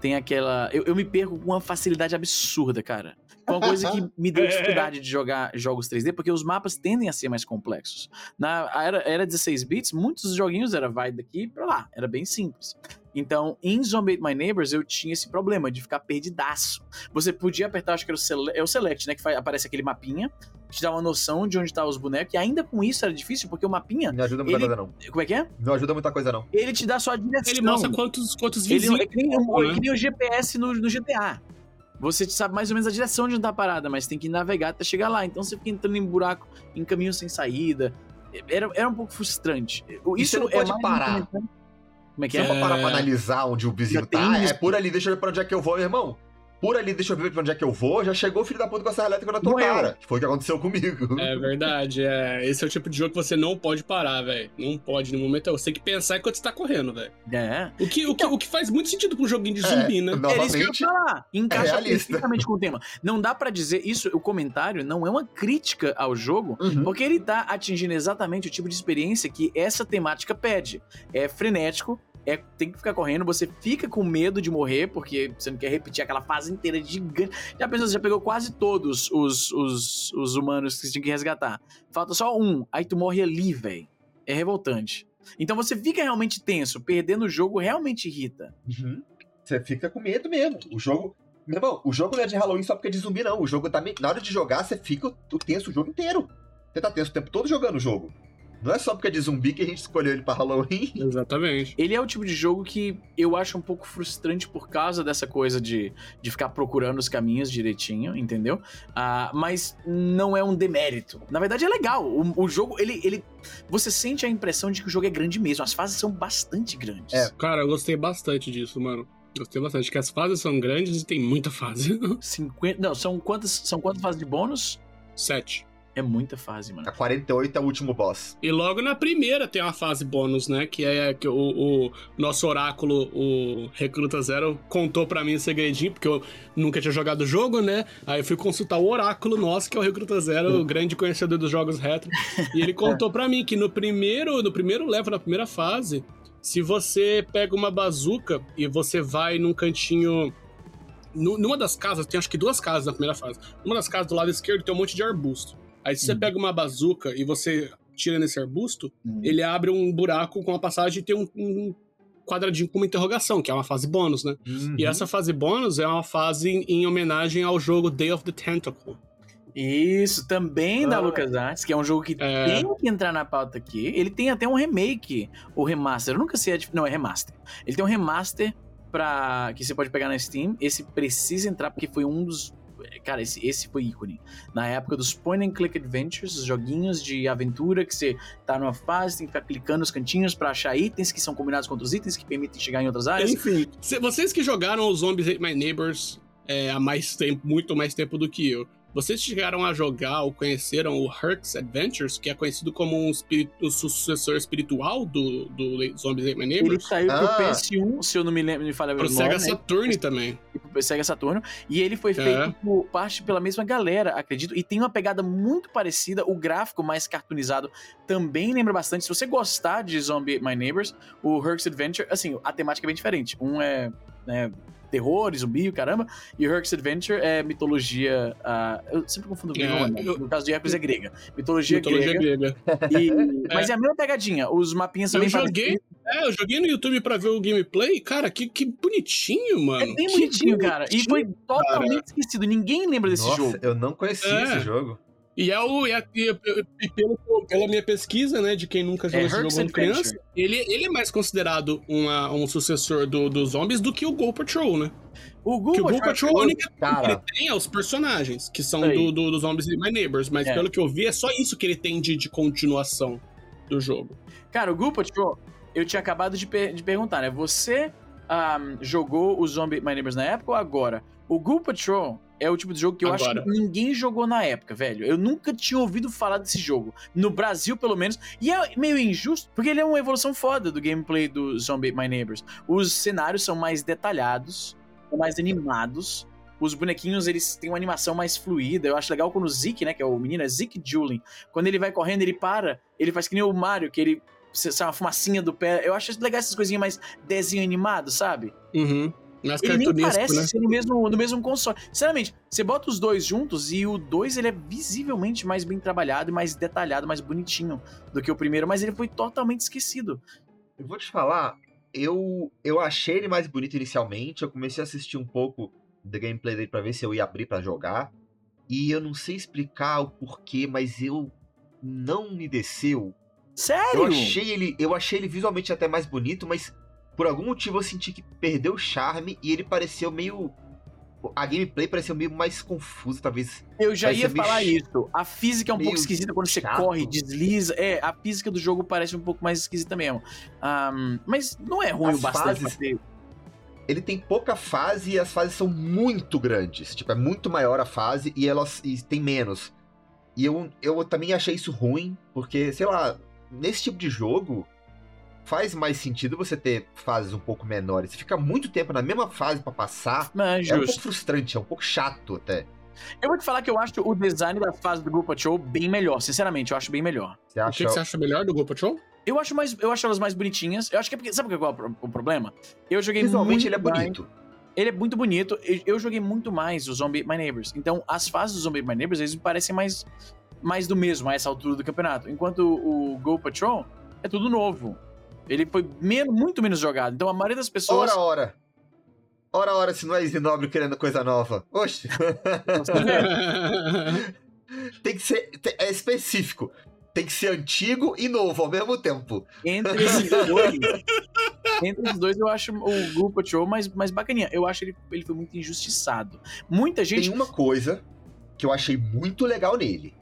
tem aquela. Eu, eu me perco com uma facilidade absurda, cara. Foi uma coisa que me deu É. dificuldade de jogar jogos 3D, porque os mapas tendem a ser mais complexos. Na era, era 16 bits, muitos joguinhos era vai daqui pra lá. Era bem simples. Então, em Zombie My Neighbors, eu tinha esse problema de ficar perdidaço. Você podia apertar, acho que era o, sele é o Select, né? Que faz- aparece aquele mapinha, te dá uma noção de onde tá os bonecos. E ainda com isso era difícil, porque o mapinha. Não ajuda muita Ele- coisa, não. Como é que é? Não ajuda muita coisa, não. Ele te dá só a direção. Ele mostra quantos, quantos Ele vizinhos. é que nem, o- né? é que nem o GPS no, no GTA. Você sabe mais ou menos a direção de onde tá a parada, mas tem que navegar até chegar lá. Então você fica entrando em buraco, em caminho sem saída. Era, era um pouco frustrante. O- E Isso você não é pode mais um parar. comentário- Como é que é? eu for parar pra É. analisar onde o vizinho tá, é isso. por ali, deixa eu ver pra onde é que eu vou, meu irmão. Por ali, deixa eu ver pra onde é que eu vou, já chegou o filho da puta com a serra elétrica na tua Morreu. cara. Que foi o que aconteceu comigo. É verdade, é. Esse é o tipo de jogo que você não pode parar, velho. Não pode no momento. Você tem que pensar enquanto você tá correndo, velho. É. O que, o, que, o que faz muito sentido pra um joguinho de É, zumbi, né? não. É isso que eu Novamente, ia falar. Encaixa realista. perfeitamente com o tema. Não dá pra dizer isso, o comentário não é uma crítica ao jogo, Uhum. porque ele tá atingindo exatamente o tipo de experiência que essa temática pede. É frenético, é, tem que ficar correndo, você fica com medo de morrer, porque você não quer repetir aquela fase inteira gigante. Já pensou, você já pegou quase todos os, os, os humanos que você tinha que resgatar. Falta só um, aí tu morre ali, velho. É revoltante. Então você fica realmente tenso, perdendo o jogo realmente irrita. Uhum. Você fica com medo mesmo. O jogo. Meu irmão, o jogo não é de Halloween só porque é de zumbi, não. O jogo também. Na hora de jogar, você fica tenso o jogo inteiro. Você tá tenso o tempo todo jogando o jogo. Não é só porque é de zumbi que a gente escolheu ele pra Halloween. Exatamente. Ele é o tipo de jogo que eu acho um pouco frustrante por causa dessa coisa de, de ficar procurando os caminhos direitinho, entendeu? Ah, mas não é um demérito. Na verdade é legal. O, o jogo, ele, ele. Você sente a impressão de que o jogo é grande mesmo. As fases são bastante grandes. É. Cara, eu gostei bastante disso, mano. Gostei bastante. Que as fases são grandes e tem muita fase. 50. Não, são quantas, são quantas fases de bônus? Sete. É muita fase, mano. A 48 é o último boss. E logo na primeira tem uma fase bônus, né? Que é que o, o nosso oráculo, o Recruta Zero, contou pra mim um segredinho, porque eu nunca tinha jogado o jogo, né? Aí eu fui consultar o oráculo nosso, que é o Recruta Zero, o grande conhecedor dos jogos retro. E ele contou pra mim que no primeiro, no primeiro level, na primeira fase, se você pega uma bazuca e você vai num cantinho. nu- Numa das casas, tem acho que duas casas na primeira fase. Numa das casas do lado esquerdo tem um monte de arbusto. Aí se você Uhum. pega uma bazuca e você tira nesse arbusto, Hum. ele abre um buraco com a passagem e tem um, um quadradinho com uma interrogação, que é uma fase bônus, né? Uhum. E essa fase bônus é uma fase em, em homenagem ao jogo Day of the Tentacle. Isso, também da Ah. LucasArts, que é um jogo que É. tem que entrar na pauta aqui. Ele tem até um remake, ou remaster. Eu nunca sei a dif- Não, é remaster. Ele tem um remaster pra... que você pode pegar na Steam. Esse precisa entrar porque foi um dos. Cara, esse, esse foi ícone. Na época dos point and click adventures, os joguinhos de aventura que você tá numa fase, tem que ficar clicando nos cantinhos pra achar itens que são combinados com outros itens que permitem chegar em outras áreas. Enfim, vocês que jogaram os Zombies Ate My Neighbors é, há mais tempo, muito mais tempo do que eu, vocês chegaram a jogar ou conheceram o Herc's Adventures, que é conhecido como um, um sucessor espiritual do, do Zombies Ate My Ele Neighbors? saiu pro Ah. PS1, se eu não me lembro, me falha Pro o nome, Sega né? Saturn também. e pro Sega Saturno. E ele foi É. feito por parte pela mesma galera, acredito. E tem uma pegada muito parecida. O gráfico mais cartoonizado também lembra bastante. Se você gostar de Zombie My Neighbors, o Herc's Adventure, assim, a temática é bem diferente. Um é. Né, terror, zumbi, o caramba. E o Herc's Adventure é mitologia. ah, eu sempre confundo grego, É, né? eu- No caso de Hercules é grega. Mitologia, Mitologia grega. grega. E- Mas é a mesma pegadinha. Os mapinhas Eu também joguei, é, eu joguei no YouTube pra ver o gameplay, cara, que, que bonitinho, mano. É bem Que bonitinho, cara. E foi totalmente esquecido. Ninguém lembra desse Nossa, jogo. eu não conhecia É. esse jogo. E é o. E, é- e- pelo- pela minha pesquisa, né, de quem nunca jogou É, esse jogo Adventure. criança, ele, ele é mais considerado uma- um sucessor do- dos zombies do que o Go Patrol, né? O Que o Google Go Patrol, a única coisa que ele Cara, tem é os personagens, que são do, do- dos zombies e My Neighbors, mas É. pelo que eu vi, é só isso que ele tem de, de continuação do jogo. Cara, o Goo Patrol, eu tinha acabado de, per- de perguntar, né? Você ahm, jogou o Zombie My Neighbors na época ou agora? O Goo Patrol é o tipo de jogo que eu acho Agora. que ninguém jogou na época, velho. Eu nunca tinha ouvido falar desse jogo. No Brasil, pelo menos. E é meio injusto, porque ele é uma evolução foda do gameplay do Zombie My Neighbors. Os cenários são mais detalhados, são mais animados. Os bonequinhos, eles têm uma animação mais fluida. Eu acho legal quando o Zeke, né, que é o menino, é Zeke Julin. Quando ele vai correndo, ele para, ele faz que nem o Mario, que ele sai uma fumacinha do pé. Eu acho legal essas coisinhas mais desenho animado, sabe? Uhum. Mais Ele nem parece né? ser no mesmo, no mesmo console. Sinceramente, você bota os dois juntos e o 2 ele é visivelmente mais bem trabalhado e mais detalhado, mais bonitinho do que o primeiro, mas ele foi totalmente esquecido. eu vou te falar, eu, eu achei ele mais bonito inicialmente. Eu comecei a assistir um pouco do gameplay dele pra ver se eu ia abrir pra jogar. E eu não sei explicar o porquê, mas eu não me desceu. Sério? Eu achei ele, eu achei ele visualmente até mais bonito, mas por algum motivo eu senti que perdeu o charme e ele pareceu meio a gameplay pareceu meio mais confusa, talvez. Eu já ia meio falar isso. A física é um meio pouco esquisita quando você chato. corre, desliza. É, a física do jogo parece um pouco mais esquisita mesmo. Ahm, mas não é ruim As o bastante fases- ele tem pouca fase e as fases são muito grandes. Tipo, é muito maior a fase e elas e tem menos. E eu, eu também achei isso ruim, porque, sei lá, nesse tipo de jogo, faz mais sentido você ter fases um pouco menores. Você fica muito tempo na mesma fase para passar. Mas É um pouco frustrante, é um pouco chato até. Eu vou te falar que eu acho o design da fase do Group Show bem melhor. Sinceramente, eu acho bem melhor. Você O acha. que, que você acha melhor do Go Patrol? Eu acho, mais, eu acho elas mais bonitinhas. Eu acho que é porque. Sabe qual é o pro- o problema? Eu joguei Visualmente muito ele é mais- bonito. Ele é muito bonito. Eu, eu joguei muito mais o Zombie My Neighbors. Então, as fases do Zombie My Neighbors, eles me parecem mais, mais do mesmo a essa altura do campeonato. Enquanto o Go Patrol é tudo novo. Ele foi men- muito menos jogado. Então, a maioria das pessoas. Ora, ora. Ora, ora, se não é Zinobre querendo coisa nova. Oxe. tem que ser. É específico. Tem que ser antigo e novo ao mesmo tempo. Entre esses dois, entre esses dois, eu acho o Go Patrol mais, mais bacaninha. Eu acho ele, ele foi muito injustiçado. Muita gente Tem uma coisa que eu achei muito legal nele.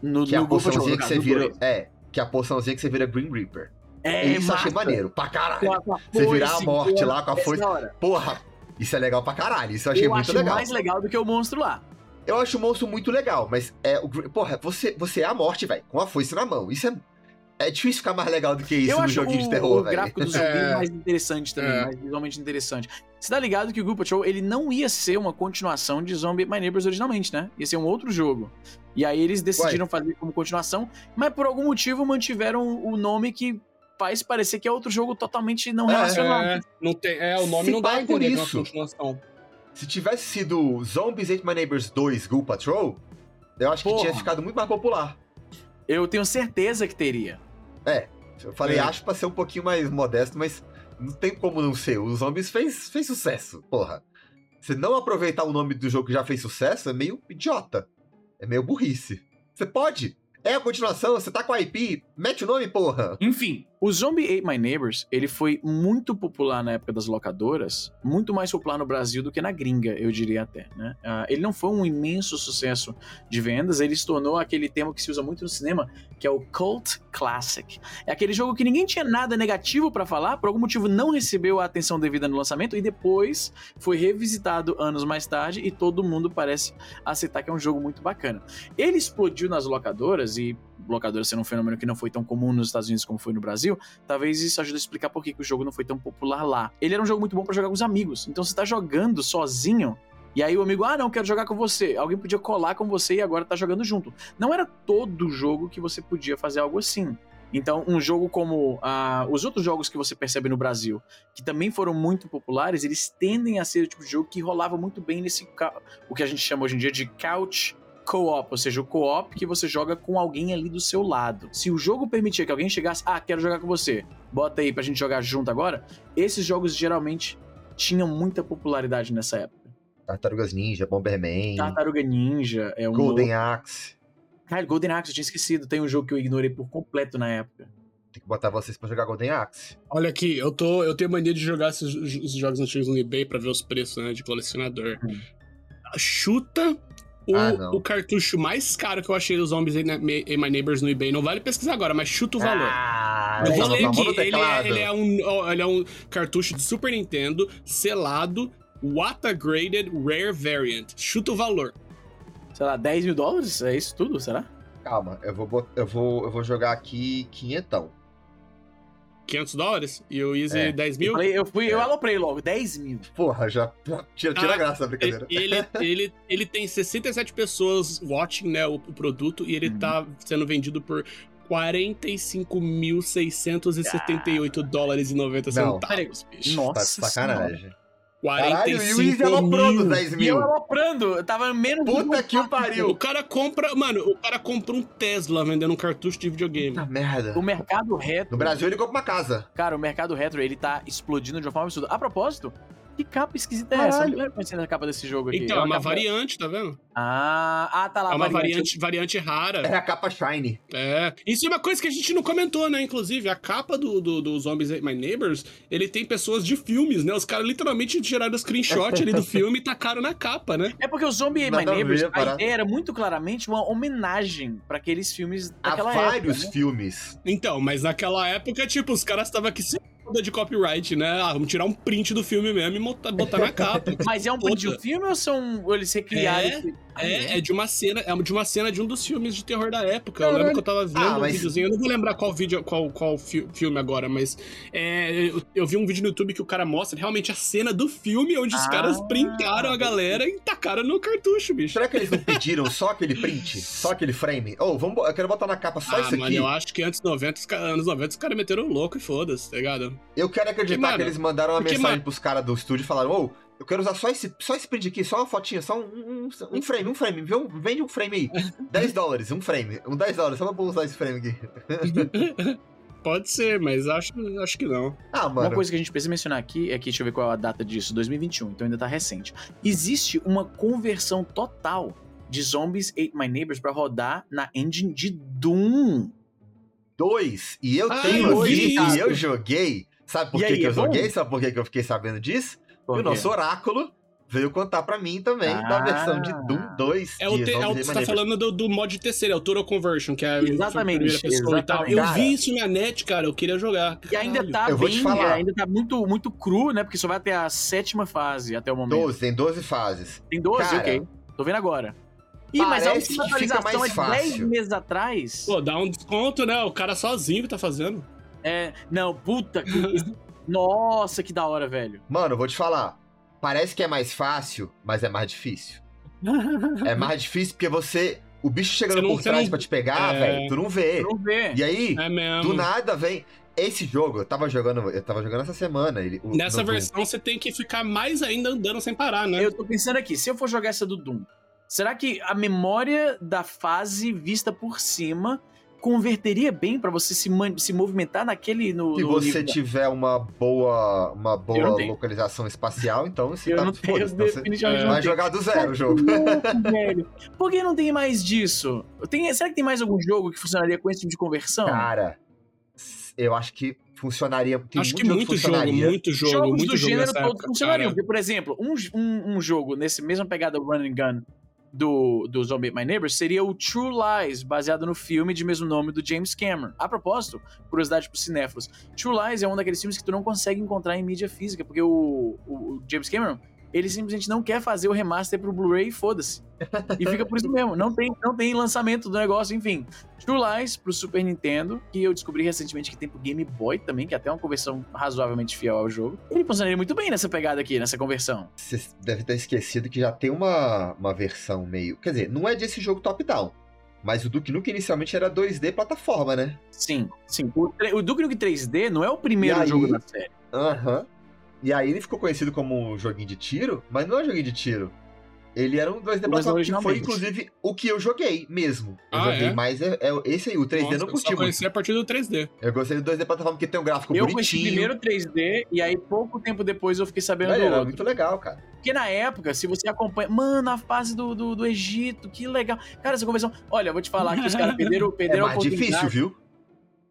no, Que é a no Go Patrol, poçãozinha que você vira. É, que é a poçãozinha que você vira Green Reaper. É, Isso eu achei massa. maneiro, pra caralho. Com a- com a Você virar a foice, morte lá com a foice. hora. Porra, isso é legal pra caralho. Isso eu achei eu muito acho legal. mais legal do que o monstro lá. Eu acho o monstro muito legal, mas é Porra, você, você é a morte, velho, com a foice na mão. Isso é. É difícil ficar mais legal do que isso eu no acho joguinho o, de terror, o velho. gráfico do zumbi É. mais interessante também, É. mais visualmente interessante. Você tá ligado que o Group Show ele não ia ser uma continuação de Zombie My Neighbors originalmente, né? Ia ser um outro jogo. E aí eles decidiram fazer como continuação, mas por algum motivo mantiveram o nome que faz parecer que é outro jogo totalmente não É, relacionado. É, não tem, é, o nome Se não dá a é por entender que é uma isso. continuação. Se tivesse sido Zombies Ate My Neighbors 2 Ghoul Patrol, eu acho que Porra. tinha ficado muito mais popular. Eu tenho certeza que teria. Eu falei, É. acho pra ser um pouquinho mais modesto, mas não tem como não ser. O Zombies fez, fez sucesso, porra. Se não aproveitar o nome do jogo que já fez sucesso, é meio idiota. É meio burrice. Você pode. É a continuação, você tá com a IP, mete o nome, porra. Enfim, o Zombie Ate My Neighbors, ele foi muito popular na época das locadoras, muito mais popular no Brasil do que na gringa, eu diria até, né? Ah, ele não foi um imenso sucesso de vendas, ele se tornou aquele termo que se usa muito no cinema, que é o Cult Classic. É aquele jogo que ninguém tinha nada negativo pra falar, por algum motivo não recebeu a atenção devida no lançamento e depois foi revisitado anos mais tarde e todo mundo parece aceitar que é um jogo muito bacana. Ele explodiu nas locadoras e locadoras sendo um fenômeno que não foi tão comum nos Estados Unidos como foi no Brasil, talvez isso ajude a explicar por que, que o jogo não foi tão popular lá. Ele era um jogo muito bom pra jogar com os amigos. Então você tá jogando sozinho e aí o amigo, ah, não, quero jogar com você. Alguém podia colar com você e agora tá jogando junto. Não era todo jogo que você podia fazer algo assim. Então, um jogo como ah, os outros jogos que você percebe no Brasil, que também foram muito populares, eles tendem a ser o tipo de jogo que rolava muito bem nesse o que a gente chama hoje em dia de couch co-op, ou seja, o co-op que você joga com alguém ali do seu lado. Se o jogo permitia que alguém chegasse, ah, quero jogar com você, bota aí pra gente jogar junto agora, esses jogos geralmente tinham muita popularidade nessa época. Tartarugas Ninja, Bomberman, Tartaruga Ninja é um. Golden Axe. Cara, Golden Axe, eu tinha esquecido. Tem um jogo que eu ignorei por completo na época. Tem que botar vocês pra jogar Golden Axe. Olha aqui, eu, tô, eu tenho mania de jogar esses, esses jogos antigos no eBay pra ver os preços né, de colecionador. Hum. Chuta o, Ah, o cartucho mais caro que eu achei dos Zombies My and My Neighbors no eBay. Não vale pesquisar agora, mas chuta o valor. Ah, Eu vou ler aqui. Ele é, ele, é um, ele é um cartucho de Super Nintendo, selado, Wata Graded Rare Variant. Chuta o valor. Sei lá, 10 mil dólares? É isso tudo? Será? Calma, eu vou, eu vou, eu vou jogar aqui quinhentão. 500 dólares? E o Easy É. 10 Eu, mil? falei, eu fui, eu É. aloprei logo, 10 mil. Porra, já tira, tira Ah, a graça da brincadeira. Ele, ele, ele tem 67 pessoas watching né, o, o produto e ele Uhum. tá sendo vendido por 45.678 dólares e 90 Não. centavos, bicho. Nossa Tá de sacanagem. Caralho, e o 45 Easy aloprou nos mil. 10 E eu aloprando, eu tava menos de Puta um que o O pariu. cara compra, mano, o cara compra um Tesla vendendo um cartucho de videogame. Puta merda. O mercado retro. No Brasil ele compra uma casa. Cara, o mercado retro, ele tá explodindo de uma forma absurda. A propósito, que capa esquisita é essa? Eu não lembro conhecendo a capa desse jogo aqui. Então, é uma capa- variante, tá vendo? Ah, ah, tá lá. É uma variante. variante, rara. É a capa Shine. É. Isso é uma coisa que a gente não comentou, né? Inclusive, a capa do, do, do Zombies Ate My Neighbors, ele tem pessoas de filmes, né? Os caras literalmente tiraram screenshot ali do filme e tacaram na capa, né? É porque o Zombie My Nada a Neighbors, ver, a ideia era muito claramente uma homenagem pra aqueles filmes Há daquela vários época. né? filmes. Então, mas naquela época, tipo, os caras estavam aqui. se- foda de copyright, né? Ah, vamos tirar um print do filme mesmo e botar, botar na capa. Mas é um print um filme ou são eles recriaram? É, É, é de uma cena, é de uma cena de um dos filmes de terror da época. Eu lembro que eu tava vendo Ah, um mas- videozinho, eu não vou lembrar qual vídeo, qual, qual fi- filme agora, mas é, eu, eu vi um vídeo no YouTube que o cara mostra realmente a cena do filme onde os Ah, caras printaram a galera e tacaram no cartucho, bicho. Será que eles não pediram só aquele print? Só aquele frame? Ô, vamos, eu quero botar na capa só ah, isso mano, aqui. eu acho que antes dos 90, os ca- anos 90, os caras meteram o louco e foda-se, tá ligado? Eu quero acreditar Porque, que mano, eles mandaram uma porque, mensagem mano- pros caras do estúdio e falaram: Ô, eu quero usar só esse, só esse print aqui, só uma fotinha, só um, um, um frame, um frame. Vende um frame aí. 10 dólares, um frame. Um 10 dólares, só pra usar esse frame aqui. Pode ser, mas acho, acho que não. Ah, Uma mano. coisa que a gente precisa mencionar aqui é que, deixa eu ver qual é a data disso, 2021, então ainda tá recente. Existe uma conversão total de Zombies Ate My Neighbors pra rodar na engine de Doom. Dois. E eu Ah, tenho eu aqui, vi e eu joguei. Sabe por que, aí, que é eu bom? joguei? Sabe por que, que eu fiquei sabendo disso? Por E o nosso oráculo veio contar pra mim também da Ah. versão de Doom 2. É o, te, é o, você tá falando do, do mod terceiro, é o Total Conversion, que é a Exatamente, primeira pessoa e tal. exatamente. Eu Cara, vi isso na net, cara, eu queria jogar. E ainda Caralho. tá Eu bem, falar. ainda tá muito, muito cru, né? Porque só vai até a sétima fase até o momento. 12, tem 12 fases. Tem 12, Cara, ok. Tô vendo agora. Ih, mas a parece última atualização é mais 10 fácil. meses atrás. Pô, dá um desconto, né? O cara sozinho que tá fazendo. É, não, puta que... Nossa, que da hora, velho. Mano, eu vou te falar. Parece que é mais fácil, mas é mais difícil. É mais difícil porque você. O bicho chegando não- por trás não- pra te pegar, é. velho, tu não vê. Não vê. E aí, É mesmo. do nada vem. Esse jogo, eu tava jogando. Eu tava jogando essa semana. Ele, o- Nessa no Doom. versão você tem que ficar mais ainda andando sem parar, né? Eu tô pensando aqui, se eu for jogar essa do Doom, será que a memória da fase vista por cima converteria bem pra você se, se movimentar naquele no, Se no você nível da- tiver uma boa, uma boa localização espacial, então você Eu tá não tenho, então você definitivamente É, não vai tenho. jogar do zero o jogo. Não, velho. Por que não tem mais disso? Tem, será que tem mais algum jogo que funcionaria com esse tipo de conversão? Cara, eu acho que funcionaria. Tem Acho que muito muito jogo, funcionaria. muito jogo, Jogos muito do jogo gênero nessa todos época, funcionariam. Porque, por exemplo, um, um, um jogo nesse mesma pegada run and gun do, do Zombie My Neighbors seria o True Lies, baseado no filme de mesmo nome do James Cameron. A propósito, curiosidade pros cinéfilos, True Lies é um daqueles filmes que tu não consegue encontrar em mídia física, porque o, o James Cameron, ele simplesmente não quer fazer o remaster pro Blu-ray e foda-se. E fica por isso mesmo. Não tem, não tem lançamento do negócio, enfim. True Lies pro Super Nintendo, que eu descobri recentemente que tem pro Game Boy também, que é até uma conversão razoavelmente fiel ao jogo. Ele funcionaria muito bem nessa pegada aqui, nessa conversão. Você deve ter esquecido que já tem uma, uma versão meio. Quer dizer, não é desse jogo top-down. Mas o Duke Nukem inicialmente era 2D plataforma, né? Sim, sim. O, o Duke Nukem 3D não é o primeiro aí? jogo da série. Aham. E aí ele ficou conhecido como um joguinho de tiro, mas não é um joguinho de tiro. Ele era um 2D Mas plataforma, que foi inclusive o que eu joguei mesmo. Eu Ah, joguei é? mais, é, é esse aí, o 3D Nossa, eu não eu curti muito. conheci a partir do 3D. Eu gostei do 2D plataforma porque tem um gráfico Eu conheci bonitinho. primeiro 3D e aí pouco tempo depois eu fiquei sabendo Velho, do era outro. muito legal, cara. Porque na época, se você acompanha. Mano, a fase do, do, do Egito, que legal. Cara, essa conversão. Olha, eu vou te falar que os caras perderam, É perderam a mais oportunidade difícil, viu?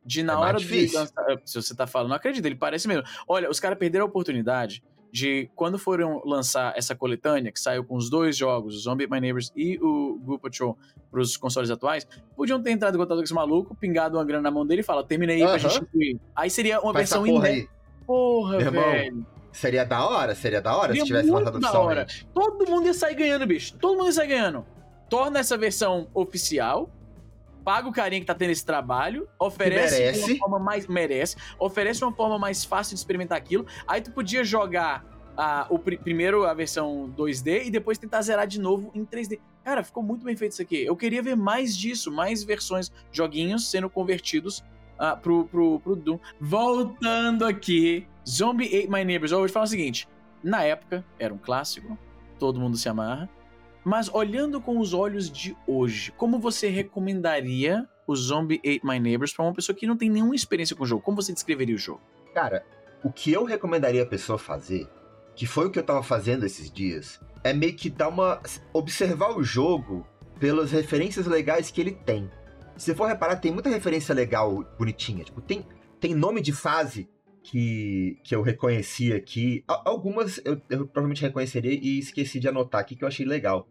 De, na é hora de difícil. lançar. Se você tá falando, não acredito, ele parece mesmo. Olha, os caras perderam a oportunidade de, quando foram lançar essa coletânea, que saiu com os dois jogos, o Zombie My Neighbors e o Goo Patrol, pros consoles atuais, podiam ter entrado em contato com esse maluco, pingado uma grana na mão dele e falar, terminei aí pra Aham. gente incluir. Aí seria uma Faz versão porra aí. Porra, Meu irmão, velho. Seria da hora, seria da hora Seria se tivesse lançado da hora. Todo mundo ia sair ganhando, bicho. Todo mundo ia sair ganhando. Torna essa versão oficial. Paga o carinha que tá tendo esse trabalho. Oferece merece. uma forma mais. Merece. Oferece uma forma mais fácil de experimentar aquilo. Aí tu podia jogar a, o pri- primeiro a versão 2D e depois tentar zerar de novo em 3D. Cara, ficou muito bem feito isso aqui. Eu queria ver mais disso, mais versões, joguinhos sendo convertidos ah, pro, pro, pro Doom. Voltando aqui, Zombie Ate My Neighbors. Eu vou te falar o seguinte: na época, era um clássico, todo mundo se amarra. Mas olhando com os olhos de hoje, como você recomendaria o Zombie Ate My Neighbors pra uma pessoa que não tem nenhuma experiência com o jogo? Como você descreveria o jogo? Cara, o que eu recomendaria a pessoa fazer, que foi o que eu tava fazendo esses dias, é meio que dar uma. observar o jogo pelas referências legais que ele tem. Se for reparar, tem muita referência legal, bonitinha. Tipo, tem, tem nome de fase que, que eu reconheci aqui. Al- Algumas eu, eu provavelmente reconheceria e esqueci de anotar aqui que eu achei legal.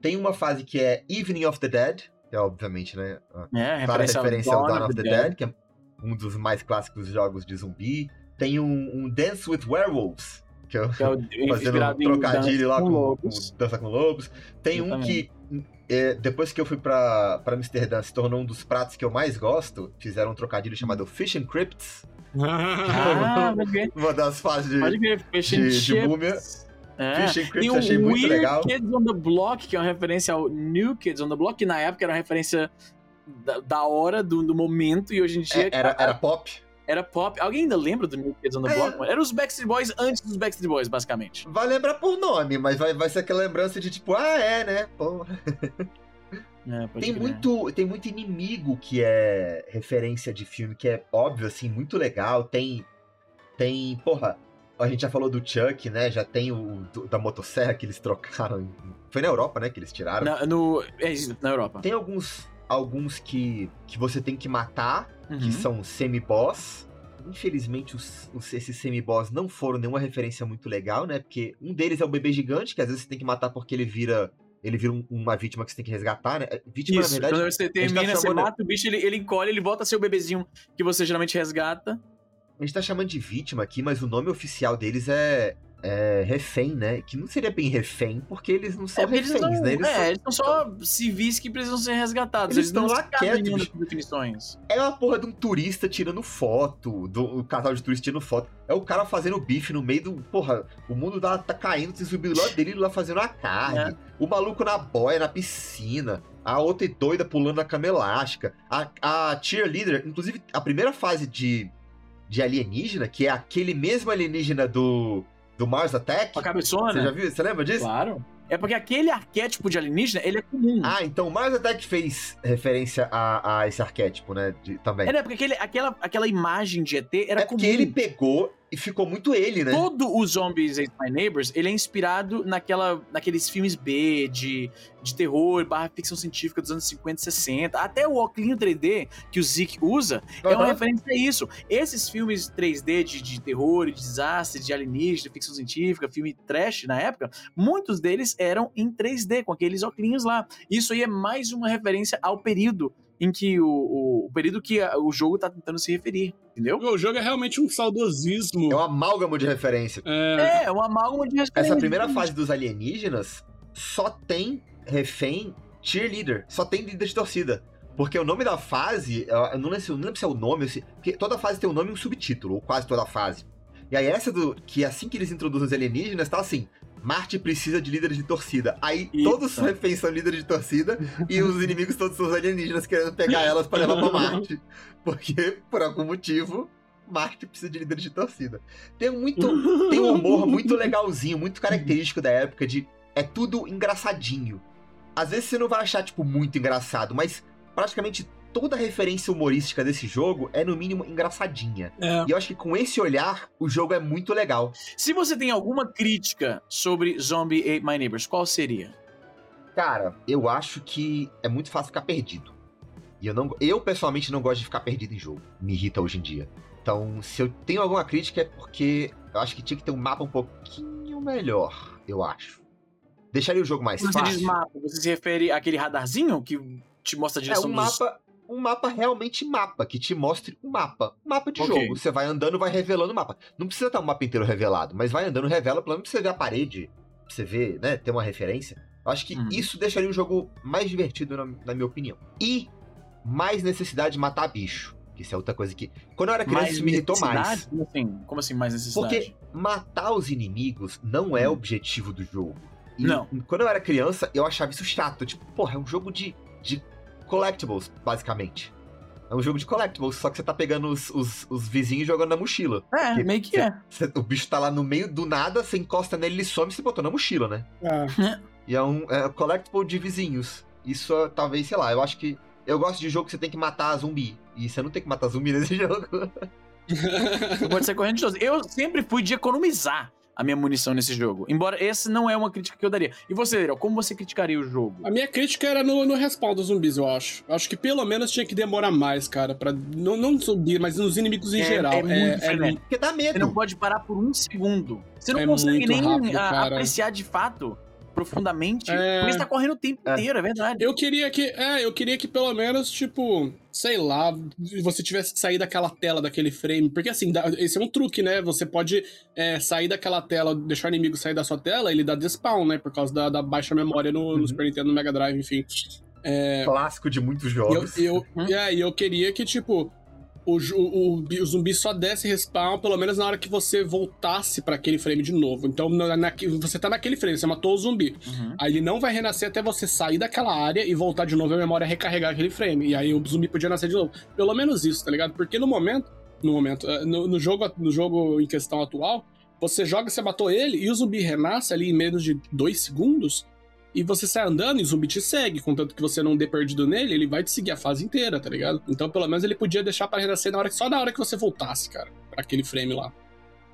Tem uma fase que é Evening of the Dead, que é obviamente, né? É, clara referência ao Dawn Dawn of the Dead, que é um dos mais clássicos jogos de zumbi. Tem um, um Dance with Werewolves, que eu Que é o fazendo um trocadilho lá com, Lobos. com Dança com Lobos. Tem um Exatamente. que, é, depois que eu fui pra, pra Amsterdã, se tornou um dos pratos que eu mais gosto. Fizeram um trocadilho chamado Fish and Crypts. Ah. Uma das fases de Pode crer. Fish and de- de múmia. É. Fish and o achei muito Weird legal. Kids on the Block, que é uma referência ao New Kids on the Block, que na época era uma referência da, da hora, do, do momento, e hoje em dia É, era, era pop. era pop. Alguém ainda lembra do New Kids on the É. Block? Era os Backstreet Boys antes dos Backstreet Boys, basicamente. Vai lembrar por nome, mas vai, vai ser aquela lembrança de tipo, ah, é, né? É, Tem muito, tem muito inimigo que é referência de filme, que é óbvio, assim, muito legal. Tem. Tem. Porra, a gente já falou do Chuck, né? Já tem o do- da motosserra que eles trocaram. Foi na Europa, né? Que eles tiraram. Na, no, é isso, na Europa. Tem alguns. Alguns que, que você tem que matar, Uhum. que são semi-boss. Infelizmente, os, os- esses semi-boss não foram nenhuma referência muito legal, né? Porque um deles é o bebê gigante, que às vezes você tem que matar porque ele vira. Ele vira um- uma vítima que você tem que resgatar, né? É, Vítima, Isso, na verdade. quando você tá termina, você chamando- mata o bicho, ele, ele encolhe, ele volta a ser o bebezinho que você geralmente resgata. A gente tá chamando de vítima aqui, mas o nome oficial deles é, é refém, né? Que não seria bem refém, porque eles não são É, porque eles reféns, são, né? Eles é, são- eles são só civis que precisam ser resgatados. Eles Eles, não estão lá se quietos, definições. É uma porra de um turista tirando foto, do o casal de turistas tirando foto. É o cara fazendo bife no meio do. Porra, o mundo tá, tá caindo, você subiu lá dele lá fazendo a carne. O maluco na boia, na piscina. A outra doida pulando na cama elástica. A, a cheerleader, inclusive, a primeira fase de, de alienígena, que é aquele mesmo alienígena do, do Mars Attack. A cabeçona. Você já viu? Você lembra disso? Claro. É porque aquele arquétipo de alienígena, ele é comum. Ah, então o Mars Attack fez referência a, a esse arquétipo, né? de- também. É, né? Porque aquele, aquela, aquela imagem de ET era é comum. porque ele pegou e ficou muito ele, né? Todo o Zombies Ate My Neighbors, ele é inspirado naquela, naqueles filmes B de, de terror, barra ficção científica dos anos 50 e 60. Até o óculos 3D que o Zeke usa é uma referência a isso. Esses filmes 3D de, de terror, de desastre, de alienígena, ficção científica, filme trash na época, muitos deles eram em 3D, com aqueles óculos lá. Isso aí é mais uma referência ao período em que o, o, o período que a- o jogo tá tentando se referir, entendeu? O jogo é realmente um saudosismo. É um amálgamo de referência. É, É, uma amálgama de referência. Essa primeira fase dos alienígenas só tem refém cheerleader. Só tem líder de torcida. Porque o nome da fase, eu não lembro, não lembro se é o nome, se- porque toda fase tem um nome e um subtítulo, ou quase toda fase. E aí essa do que assim que eles introduzem os alienígenas, tá assim, Marte precisa de líderes de torcida. Aí Isso. todos os reféns são líderes de torcida e os inimigos todos são os alienígenas querendo pegar elas pra levar pra Marte. Porque, por algum motivo, Marte precisa de líderes de torcida. Tem muito tem um humor muito legalzinho, muito característico da época de é tudo engraçadinho. Às vezes você não vai achar tipo muito engraçado, mas praticamente toda a referência humorística desse jogo é no mínimo engraçadinha. é. E eu acho que com esse olhar o jogo é muito legal. Se você tem alguma crítica sobre Zombie Ate My Neighbors, qual seria? Cara, eu acho que é muito fácil ficar perdido. E eu não eu pessoalmente não gosto de ficar perdido em jogo. Me irrita hoje em dia. Então, se eu tenho alguma crítica é porque eu acho que tinha que ter um mapa um pouquinho melhor, eu acho. Deixaria o jogo mais Quando você fácil. diz mapa, você se refere àquele radarzinho que te mostra a É direção um dos... mapa, um mapa realmente mapa, que te mostre um mapa. Um mapa de Ok. jogo. Você vai andando, vai revelando o mapa. Não precisa estar o mapa inteiro revelado, mas vai andando, revela, pelo menos pra você ver a parede, pra você ver, né, ter uma referência. Eu acho que Uhum. isso deixaria o jogo mais divertido, na, na minha opinião. E mais necessidade de matar bicho. que Isso é outra coisa que. Quando eu era criança, mais isso me irritou mais. Como assim? Como assim mais necessidade? Porque matar os inimigos não é Hum. objetivo do jogo. E Não. Quando eu era criança, eu achava isso chato. Tipo, porra, é um jogo de, de collectibles, basicamente. É um jogo de collectibles, só que você tá pegando os, os, os vizinhos e jogando na mochila. É, meio que cê- é. Cê- o bicho tá lá no meio do nada, você encosta nele, ele some e você botou na mochila, né? É. E é um é collectible de vizinhos. Isso, é, talvez, sei lá, eu acho que. Eu gosto de jogo que você tem que matar zumbi. E você não tem que matar zumbi nesse jogo. Pode ser correndo de todos. Eu sempre fui de economizar a minha munição nesse jogo. Embora essa não é uma crítica que eu daria. E você, Ariel, como você criticaria o jogo? A minha crítica era no, no respawn dos zumbis, eu acho. Eu acho que pelo menos tinha que demorar mais, cara, pra não, não zumbi, mas nos inimigos em É- geral. é muito frenético. Porque dá Você medo. não pode parar por um segundo. Você não É consegue nem rápido, a- apreciar de fato, profundamente, É. porque você tá correndo o tempo É. inteiro, é verdade. Eu queria que, é, eu queria que pelo menos, tipo, sei lá, você tivesse que sair daquela tela, daquele frame. Porque assim, esse é um truque, né? Você pode é, sair daquela tela, deixar o inimigo sair da sua tela, ele dá despawn, né? Por causa da, da baixa memória no, uhum. no Super Nintendo, no Mega Drive, enfim. É, Clássico de muitos jogos. Eu, eu, uhum. é, e eu queria que, tipo, o, o, o, zumbi só desce respawn, pelo menos na hora que você voltasse para aquele frame de novo. Então, na, na, você tá naquele frame, você matou o zumbi. Uhum. Aí ele não vai renascer até você sair daquela área e voltar de novo e a memória recarregar aquele frame. E aí o zumbi podia nascer de novo. Pelo menos isso, tá ligado? Porque no momento, no momento, eh, no, no jogo, no jogo em questão atual, você joga, você matou ele e o zumbi renasce ali em menos de dois segundos e você sai andando e o zumbi te segue, contanto que você não dê perdido nele, ele vai te seguir a fase inteira, tá ligado? Então, pelo menos ele podia deixar para renascer na hora, só na hora que você voltasse, cara, pra aquele frame lá.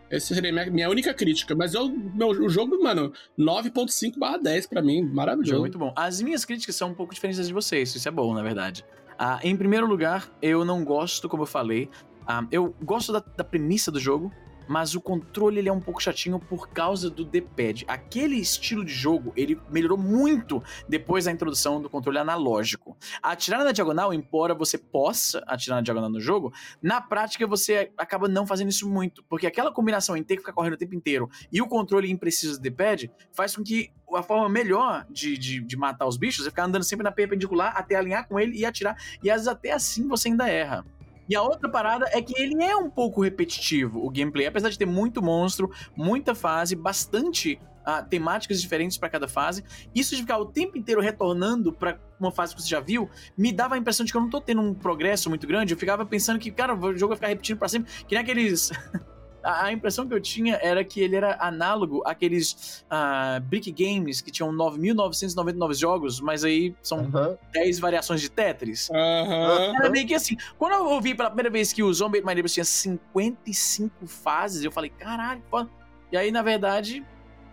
Essa seria minha, minha única crítica. Mas eu, meu, o jogo, mano, 9.5 barra 10 pra mim, maravilhoso. Muito bom. As minhas críticas são um pouco diferentes das de vocês, isso é bom, na verdade. Ah, em primeiro lugar, eu não gosto, como eu falei, ah, eu gosto da, da premissa do jogo, mas o controle ele é um pouco chatinho por causa do D-pad. Aquele estilo de jogo, ele melhorou muito depois da introdução do controle analógico. Atirar na diagonal, embora você possa atirar na diagonal no jogo, na prática você acaba não fazendo isso muito, porque aquela combinação em ter que ficar correndo o tempo inteiro e o controle impreciso do D-pad faz com que a forma melhor de, de, de, matar os bichos é ficar andando sempre na perpendicular até alinhar com ele e atirar, e às vezes até assim você ainda erra. E a outra parada é que ele é um pouco repetitivo, o gameplay. Apesar de ter muito monstro, muita fase, bastante uh, temáticas diferentes para cada fase, isso de ficar o tempo inteiro retornando para uma fase que você já viu, me dava a impressão de que eu não tô tendo um progresso muito grande. Eu ficava pensando que, cara, o jogo vai ficar repetindo para sempre, que nem aqueles. a, impressão que eu tinha era que ele era análogo àqueles uh, Brick Games que tinham 9.999 jogos, mas aí são uhum. 10 variações de Tetris. Uhum. Era meio que assim. Quando eu ouvi pela primeira vez que o Zombie My Neighbors tinha 55 fases, eu falei, caralho, foda. E aí, na verdade,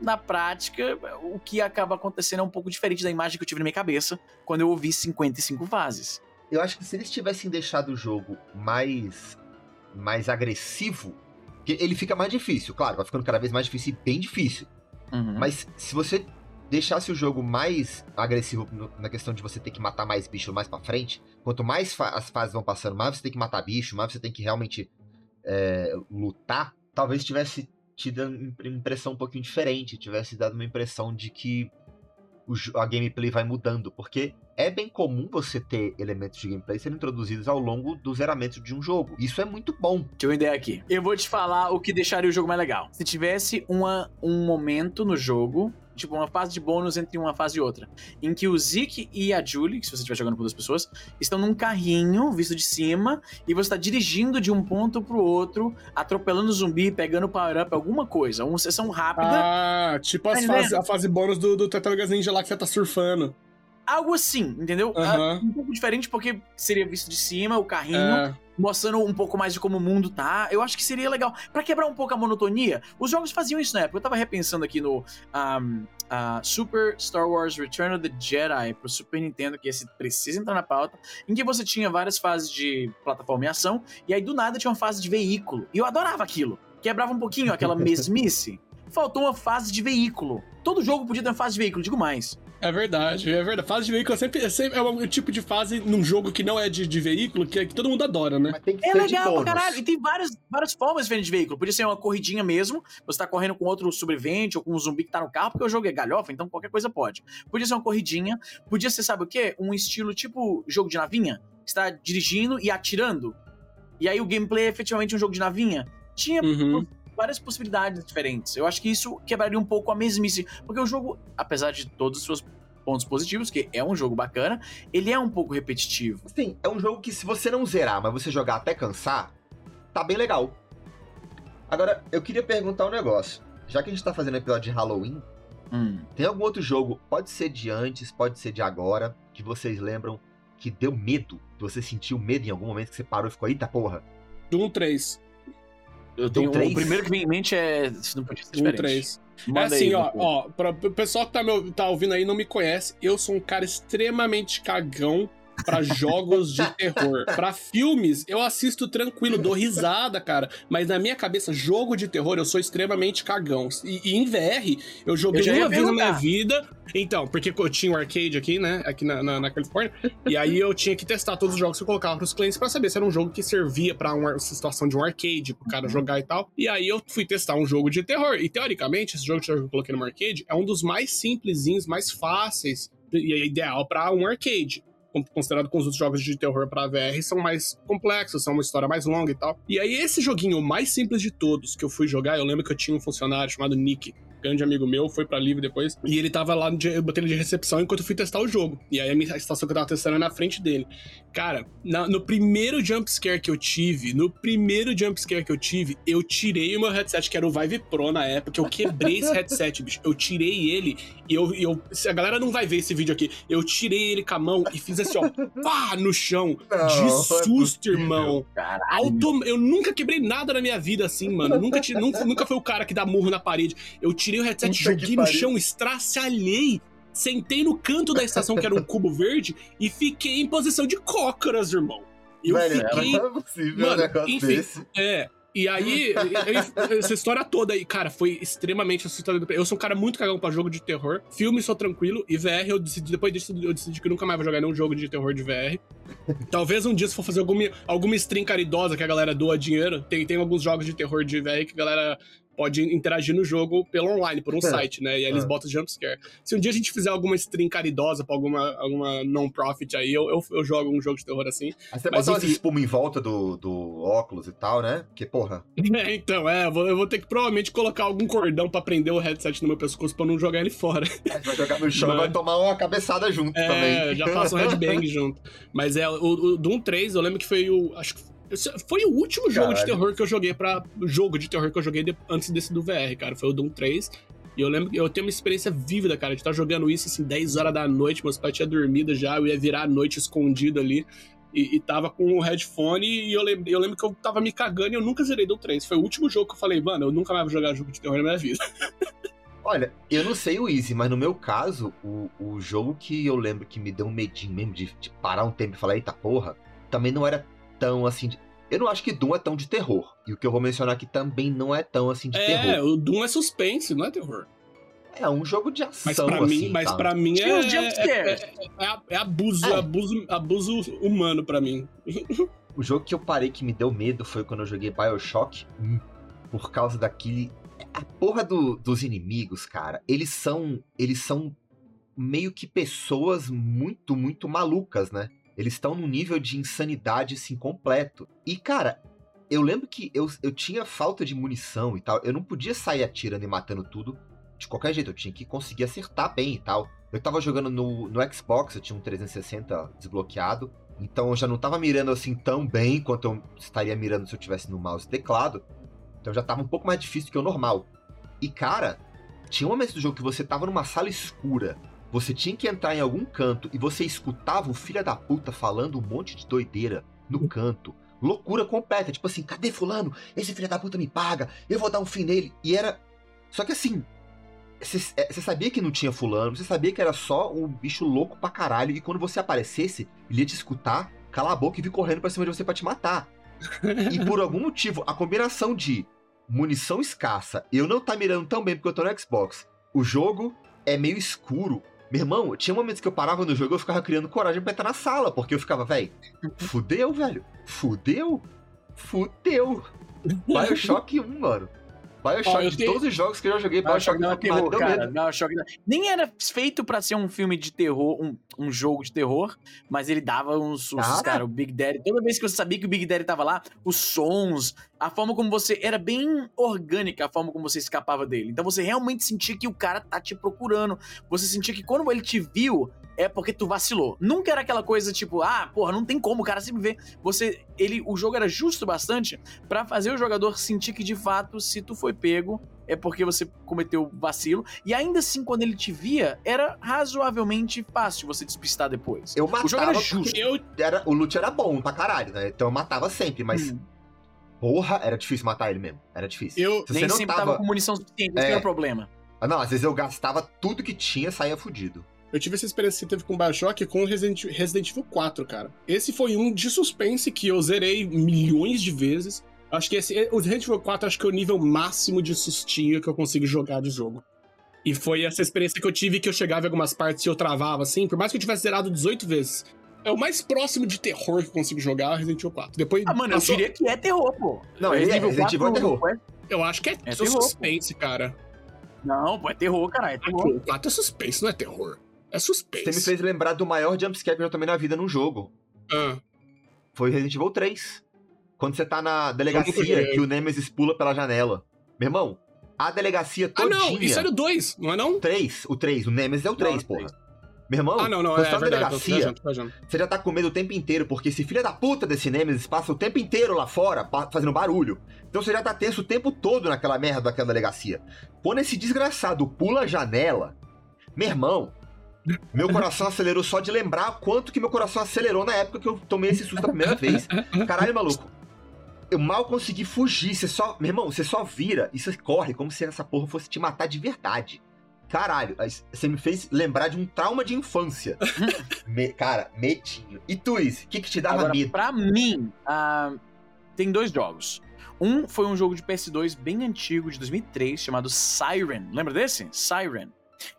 na prática, o que acaba acontecendo é um pouco diferente da imagem que eu tive na minha cabeça quando eu ouvi 55 fases. Eu acho que se eles tivessem deixado o jogo mais mais agressivo, ele fica mais difícil, claro, vai ficando cada vez mais difícil e bem difícil. Uhum. Mas se você deixasse o jogo mais agressivo no, na questão de você ter que matar mais bicho mais para frente, quanto mais fa as fases vão passando, mais você tem que matar bicho, mais você tem que realmente é, lutar, talvez tivesse tido uma impressão um pouquinho diferente, tivesse dado uma impressão de que a gameplay vai mudando, porque é bem comum você ter elementos de gameplay sendo introduzidos ao longo do zeramento de um jogo. Isso é muito bom. Deixa eu uma ideia aqui. Eu vou te falar o que deixaria o jogo mais legal. Se tivesse uma, um momento no jogo tipo, uma fase de bônus entre uma fase e outra. Em que o Zeke e a Julie, que se você estiver jogando com duas pessoas, estão num carrinho visto de cima e você está dirigindo de um ponto pro outro, atropelando o zumbi, pegando power-up, alguma coisa. Uma sessão rápida. Ah, tipo as tá fase, a fase bônus do, do Tartarugas Ninja lá que você tá surfando. Algo assim, entendeu? Uhum. Um pouco diferente porque seria visto de cima, o carrinho, é. mostrando um pouco mais de como o mundo tá. Eu acho que seria legal. para quebrar um pouco a monotonia, os jogos faziam isso na época. Eu tava repensando aqui no um, uh, Super Star Wars Return of the Jedi pro Super Nintendo, que esse precisa entrar na pauta, em que você tinha várias fases de plataforma e ação, e aí do nada tinha uma fase de veículo. E eu adorava aquilo. Quebrava um pouquinho aquela mesmice. Faltou uma fase de veículo. Todo jogo podia ter uma fase de veículo, digo mais. É verdade, é verdade. Fase de veículo é sempre, é, sempre, é um tipo de fase num jogo que não é de, de veículo, que, é, que todo mundo adora, né? é legal pra caralho. E tem várias, várias formas diferentes de veículo. Podia ser uma corridinha mesmo, você tá correndo com outro sobrevivente ou com um zumbi que tá no carro, porque o jogo é galhofa, então qualquer coisa pode. Podia ser uma corridinha, podia ser, sabe o quê? Um estilo tipo jogo de navinha. Você tá dirigindo e atirando. E aí o gameplay é efetivamente um jogo de navinha. Tinha uhum várias possibilidades diferentes. Eu acho que isso quebraria um pouco a mesmice, porque o jogo, apesar de todos os seus pontos positivos, que é um jogo bacana, ele é um pouco repetitivo. Sim, é um jogo que se você não zerar, mas você jogar até cansar, tá bem legal. Agora, eu queria perguntar um negócio. Já que a gente tá fazendo episódio de Halloween, hum. tem algum outro jogo, pode ser de antes, pode ser de agora, que vocês lembram que deu medo? Que você sentiu medo em algum momento que você parou e ficou, eita porra? Doom 3. Eu tenho, um, o primeiro que vem em mente é. Isso não podia ser diferente. 3. Manda é assim, aí, ó, ó, pra, o pessoal que tá, meu, tá ouvindo aí não me conhece, eu sou um cara extremamente cagão para jogos de terror. Para filmes, eu assisto tranquilo, dou risada, cara. Mas na minha cabeça, jogo de terror, eu sou extremamente cagão. E, e em VR, eu joguei eu uma vez na minha vida. Então, porque eu tinha um arcade aqui, né? Aqui na, na, na Califórnia. e aí eu tinha que testar todos os jogos que eu colocava pros clientes para saber se era um jogo que servia para uma situação de um arcade, pro cara jogar e tal. E aí eu fui testar um jogo de terror. E teoricamente, esse jogo que eu coloquei no arcade é um dos mais simplesinhos, mais fáceis e é ideal para um arcade considerado com os outros jogos de terror para VR, são mais complexos, são uma história mais longa e tal. E aí, esse joguinho mais simples de todos que eu fui jogar, eu lembro que eu tinha um funcionário chamado Nick, grande amigo meu, foi pra Live depois. E ele tava lá, eu botei ele de recepção enquanto eu fui testar o jogo. E aí a, estação que eu tava testando é na frente dele. Cara, na, no primeiro jumpscare que eu tive, no primeiro jumpscare que eu tive, eu tirei o meu headset, que era o Vive Pro na época. Eu quebrei esse headset, bicho. Eu tirei ele e eu, eu. A galera não vai ver esse vídeo aqui, eu tirei ele com a mão e fiz assim, ó, pá, no chão. Não, de é susto, é irmão. Auto... Eu nunca quebrei nada na minha vida assim, mano. Nunca, nunca, nunca foi o cara que dá murro na parede. Eu tirei o headset, Puta joguei no chão, estraçalhei. Sentei no canto da estação, que era um cubo verde, e fiquei em posição de cócoras, irmão. Eu Velho, fiquei. Não é possível Mano, um enfim, desse. É, e aí, essa história toda aí, cara, foi extremamente assustador. Eu sou um cara muito cagão pra jogo de terror. Filme, sou tranquilo. E VR, eu decidi, depois disso, eu decidi que nunca mais vou jogar nenhum jogo de terror de VR. Talvez um dia, se for fazer alguma, alguma stream caridosa que a galera doa dinheiro, tem, tem alguns jogos de terror de VR que a galera pode interagir no jogo pelo online, por um é. site, né? E aí eles é. botam jumpscare. Se um dia a gente fizer alguma stream caridosa pra alguma, alguma non-profit aí, eu, eu, eu, jogo um jogo de terror assim. Aí você bota umas espuma em volta do, do óculos e tal, né? Que porra. É, então, é, eu vou, eu vou ter que provavelmente colocar algum cordão pra prender o headset no meu pescoço pra não jogar ele fora. Aí vai jogar no chão e vai tomar uma cabeçada junto é, também. É, já faço um headbang junto. Mas é, o, o Doom 3, eu lembro que foi o. Acho que foi o último jogo Caralho. de terror que eu joguei para jogo de terror que eu joguei de, antes desse do VR, cara. Foi o Doom 3. E eu lembro que eu tenho uma experiência vívida, cara, de estar jogando isso assim, 10 horas da noite, meus pais tinham dormido já, eu ia virar a noite escondido ali. E, e tava com o um headphone e eu lembro, eu lembro que eu tava me cagando e eu nunca zerei Doom 3. Foi o último jogo que eu falei, mano, eu nunca mais vou jogar jogo de terror na minha vida. Olha, eu não sei o Easy, mas no meu caso, o, o jogo que eu lembro que me deu um medinho mesmo de, de parar um tempo e falar, eita porra, também não era tão assim. De... Eu não acho que Doom é tão de terror. E o que eu vou mencionar aqui também não é tão assim de é, terror. É, o Doom é suspense, não é terror. É um jogo de ação. Mas pra assim, mim, mas tá? pra mim é, é, é, é, abuso, é. abuso, abuso humano pra mim. o jogo que eu parei que me deu medo foi quando eu joguei Bioshock 1. Por causa daquele. A porra do, dos inimigos, cara, eles são. Eles são meio que pessoas muito, muito malucas, né? Eles estão num nível de insanidade, assim, completo. E, cara, eu lembro que eu, eu tinha falta de munição e tal. Eu não podia sair atirando e matando tudo de qualquer jeito. Eu tinha que conseguir acertar bem e tal. Eu tava jogando no, no Xbox, eu tinha um 360 desbloqueado. Então eu já não tava mirando assim tão bem quanto eu estaria mirando se eu tivesse no mouse e teclado. Então já tava um pouco mais difícil que o normal. E cara, tinha um momento do jogo que você tava numa sala escura você tinha que entrar em algum canto e você escutava o filho da puta falando um monte de doideira no canto. Loucura completa, tipo assim, cadê fulano? Esse filho da puta me paga, eu vou dar um fim nele. E era. Só que assim, você é, sabia que não tinha fulano, você sabia que era só um bicho louco pra caralho, e quando você aparecesse, ele ia te escutar, calar a boca e vir correndo pra cima de você pra te matar. e por algum motivo, a combinação de munição escassa, eu não tá mirando tão bem porque eu tô no Xbox, o jogo é meio escuro, meu irmão, tinha momentos que eu parava no jogo e eu ficava criando coragem pra entrar na sala, porque eu ficava, velho, fudeu, velho. Fudeu. Fudeu. Bioshock 1, mano. Bioshock, de tenho... todos os jogos que eu já joguei, Bioshock, Bioshock não é terror, cara. Bioshock não... Nem era feito pra ser um filme de terror, um, um jogo de terror, mas ele dava uns sustos, ah. cara. O Big Daddy, toda vez que você sabia que o Big Daddy tava lá, os sons, a forma como você. Era bem orgânica a forma como você escapava dele. Então você realmente sentia que o cara tá te procurando. Você sentia que quando ele te viu, é porque tu vacilou. Nunca era aquela coisa tipo, ah, porra, não tem como, o cara sempre vê. Você, ele, o jogo era justo bastante para fazer o jogador sentir que de fato, se tu foi pego, é porque você cometeu vacilo. E ainda assim, quando ele te via, era razoavelmente fácil você despistar depois. Eu matava o jogo era justo. Eu... Era, o loot era bom pra caralho, né? Então eu matava sempre, mas. Hum. Porra, era difícil matar ele mesmo. Era difícil. Eu Se nem sempre tava... tava com munição suficiente, esse é... era o problema. Ah, não, às vezes eu gastava tudo que tinha, saía fudido. Eu tive essa experiência que você teve com Bioshock com Resident, Resident Evil 4, cara. Esse foi um de suspense que eu zerei milhões de vezes. Acho que esse, o Resident Evil 4 acho que é o nível máximo de sustinho que eu consigo jogar de jogo. E foi essa experiência que eu tive que eu chegava em algumas partes e eu travava, assim, por mais que eu tivesse zerado 18 vezes. É o mais próximo de terror que eu consigo jogar é Resident Evil 4. Depois, Ah, mano, passou- eu diria que é terror, pô. Não, ele é, Resident Evil é terror. não é- eu acho que é, É só terror, suspense, cara. Não, pô, é terror, cara, é terror. O 4 é suspense, não é terror. É suspense. Você me fez lembrar do maior jumpscare que eu já tomei na vida num jogo. Ah, Foi Resident Evil 3. Quando você tá na delegacia que o Nemesis pula pela janela. Meu irmão, a delegacia ah todinha... não, isso era o 2, não é não? 3, o 3, o Nemesis é o 3, Não, porra. Meu irmão, Ah, não, não, quando é, você tá na delegacia, você já tá com medo o tempo inteiro, porque esse filho da puta desse Nemesis passa o tempo inteiro lá fora, fazendo barulho. Então você já tá tenso o tempo todo naquela merda daquela delegacia. Quando esse desgraçado pula a janela, meu irmão, meu coração acelerou só de lembrar quanto que meu coração acelerou na época que eu tomei esse susto a primeira vez. Caralho, maluco. Eu mal consegui fugir, você só. Meu irmão, você só vira e você corre como se essa porra fosse te matar de verdade. Caralho, você me fez lembrar de um trauma de infância. Me- cara, medinho. E tu, Izzy, o que, que te dava Agora, medo? pra mim, ah, tem dois jogos. Um foi um jogo de PS2 bem antigo, de 2003, chamado Siren. Lembra desse? Siren.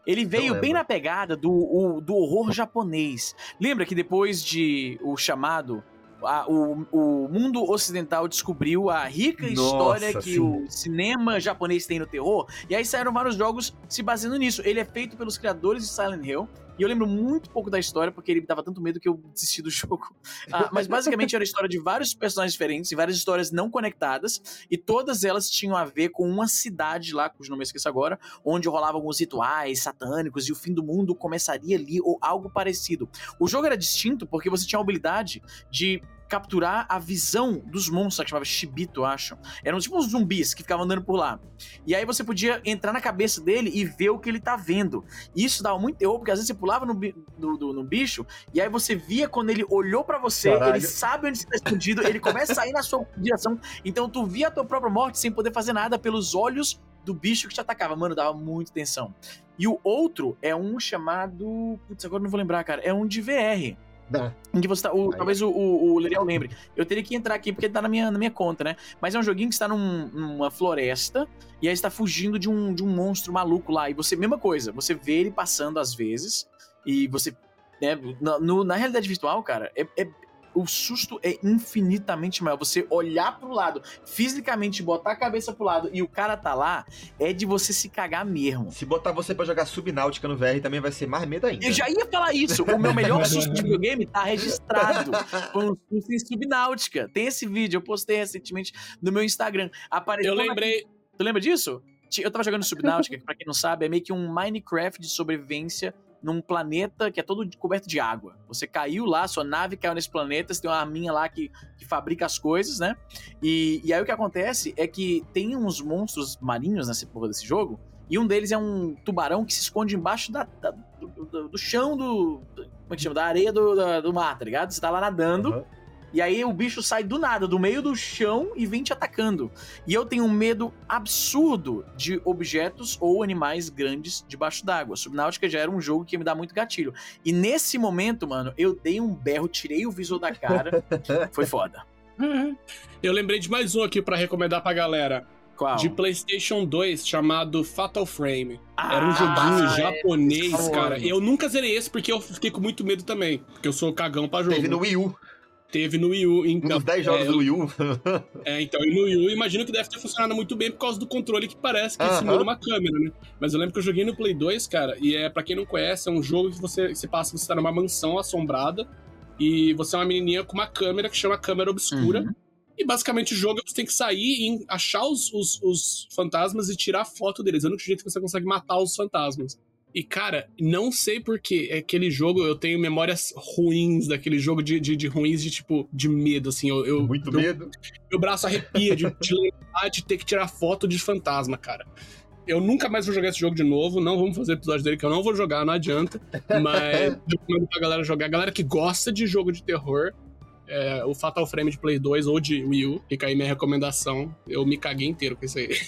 Ele veio bem na pegada do, o- do horror japonês. Lembra que depois de o chamado, a- o, o mundo ocidental descobriu a rica Nossa, história que sim. o cinema japonês tem no terror, e aí saíram vários jogos se baseando nisso. Ele é feito pelos criadores de Silent Hill, e eu lembro muito pouco da história, porque ele me dava tanto medo que eu desisti do jogo. Ah, mas basicamente era a história de vários personagens diferentes e várias histórias não conectadas, e todas elas tinham a ver com uma cidade lá, cujo nome eu esqueço agora, onde rolavam alguns rituais satânicos e o fim do mundo começaria ali, ou algo parecido. O jogo era distinto porque você tinha a habilidade de capturar a visão dos monstros, que chamava Shibito, acho. Eram tipo uns zumbis que ficavam andando por lá. E aí você podia entrar na cabeça dele e ver o que ele tá vendo. E isso dava muito terror, porque às vezes você pulava no, do- do- no bicho, e aí você via quando ele olhou pra você, Caralho. ele sabe onde você tá escondido, ele começa a sair na sua direção. Então tu via a tua própria morte sem poder fazer nada pelos olhos do bicho que te atacava. Mano, dava muita tensão. E o outro é um chamado. Putz, agora eu não vou lembrar, cara. É um de VR. Em que você tá. o- talvez o, o, o Leriel lembre. Eu teria que entrar aqui porque tá na minha, na minha conta, né? Mas é um joguinho que está num- numa floresta e aí está fugindo de um, de um monstro maluco lá. E você, mesma coisa, você vê ele passando às vezes e você. Né, na, no- na realidade virtual, cara, é, é- o susto é infinitamente maior. Você olhar pro lado, fisicamente botar a cabeça pro lado e o cara tá lá, é de você se cagar mesmo. Se botar você pra jogar Subnáutica no VR também vai ser mais medo ainda. Eu já ia falar isso. O meu melhor susto de videogame tá registrado. Foi um susto em Subnáutica. Tem esse vídeo, eu postei recentemente no meu Instagram. Apareceu Eu na- lembrei. Tu lembra disso? Eu tava jogando Subnáutica, que pra quem não sabe, é meio que um Minecraft de sobrevivência num planeta que é todo coberto de água. Você caiu lá, sua nave caiu nesse planeta, você tem uma arminha lá que, que fabrica as coisas, né? E, e aí o que acontece é que tem uns monstros marinhos nessa porra desse jogo, e um deles é um tubarão que se esconde embaixo da, da- do, do- do chão do. Como é que chama? Da areia do, da- do mar, tá ligado? Você tá lá nadando. Aham. E aí o bicho sai do nada, do meio do chão e vem te atacando. E eu tenho um medo absurdo de objetos ou animais grandes debaixo d'água. Subnáutica já era um jogo que me dá muito gatilho. E nesse momento, mano, eu dei um berro, tirei o visor da cara. Foi foda. Eu lembrei de mais um aqui pra recomendar pra galera. Qual? De PlayStation 2, chamado Fatal Frame. Era um Ah, joguinho é. japonês, famoso. cara. Eu nunca zerei esse porque eu fiquei com muito medo também. Porque eu sou cagão pra jogo. Teve no Wii U. Teve no Wii U. Um Então, dos 10 jogos é, do Wii U. É, então, e no Wii U, imagino que deve ter funcionado muito bem por causa do controle que parece que Aham. simula uma câmera, né? Mas eu lembro que eu joguei no Play 2, cara, e é, pra quem não conhece, é um jogo que você, você passa, você tá numa mansão assombrada, e você é uma menininha com uma câmera que chama câmera obscura, Uhum. e basicamente o jogo você tem que sair e achar os, os, os fantasmas e tirar foto deles. É o único jeito que você consegue matar os fantasmas. E, cara, não sei porquê. É aquele jogo, eu tenho memórias ruins daquele jogo de, de, de ruins de, tipo, de medo, assim. Eu, eu, Muito eu- medo. meu braço arrepia de, de lembrar de ter que tirar foto de fantasma, cara. Eu nunca mais vou jogar esse jogo de novo. Não vamos fazer episódio dele que eu não vou jogar, não adianta. Mas eu recomendo pra galera jogar. A galera que gosta de jogo de terror, é, o Fatal Frame de Play 2 ou de Wii U, fica aí minha recomendação. Eu me caguei inteiro com isso aí.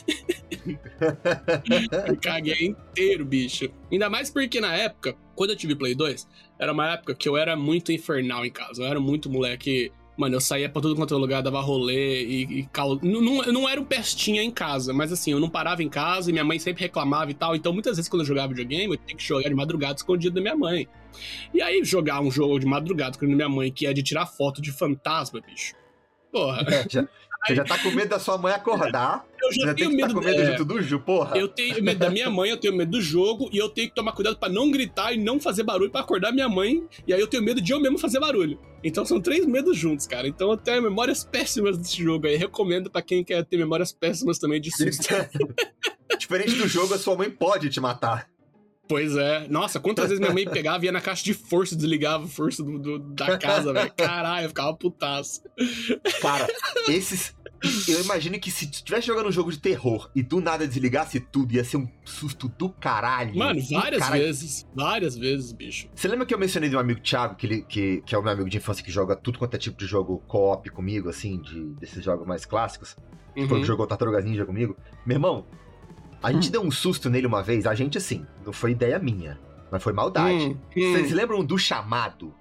Eu caguei inteiro, bicho. Ainda mais porque na época, quando eu tive Play 2, era uma época que eu era muito infernal em casa. Eu era muito moleque. Mano, eu saía pra tudo quanto é lugar, dava rolê e, e cal... não, não, eu não era um pestinha em casa, mas assim, eu não parava em casa e minha mãe sempre reclamava e tal. Então, muitas vezes, quando eu jogava videogame, eu tinha que jogar de madrugada escondido da minha mãe. E aí, jogar um jogo de madrugada escondido da minha mãe, que é de tirar foto de fantasma, bicho. Porra. É, já, você já tá com medo da sua mãe acordar. Eu já Você tenho que medo tá com medo é, junto do Ju, porra. Eu tenho medo da minha mãe, eu tenho medo do jogo, e eu tenho que tomar cuidado pra não gritar e não fazer barulho pra acordar minha mãe. E aí eu tenho medo de eu mesmo fazer barulho. Então são três medos juntos, cara. Então eu tenho memórias péssimas desse jogo aí. Recomendo pra quem quer ter memórias péssimas também de susto. Diferente do jogo, a sua mãe pode te matar. Pois é. Nossa, quantas vezes minha mãe pegava e ia na caixa de força e desligava a força do, do- da casa, velho. Caralho, eu ficava putaço. Cara, esses. Eu imagino que se estivesse jogando um jogo de terror e do nada desligasse tudo, ia ser um susto do caralho. Mano, várias Cara, vezes. Várias vezes, bicho. Você lembra que eu mencionei de um amigo Thiago, que, ele, que, que é o meu amigo de infância que joga tudo quanto é tipo de jogo co-op comigo, assim, de, desses jogos mais clássicos? Que foi Uhum. que jogou Tartarugas Ninja comigo. Meu irmão, a gente deu um susto nele uma vez, a gente assim, não foi ideia minha, mas foi maldade. Hum, hum. Vocês lembram do chamado?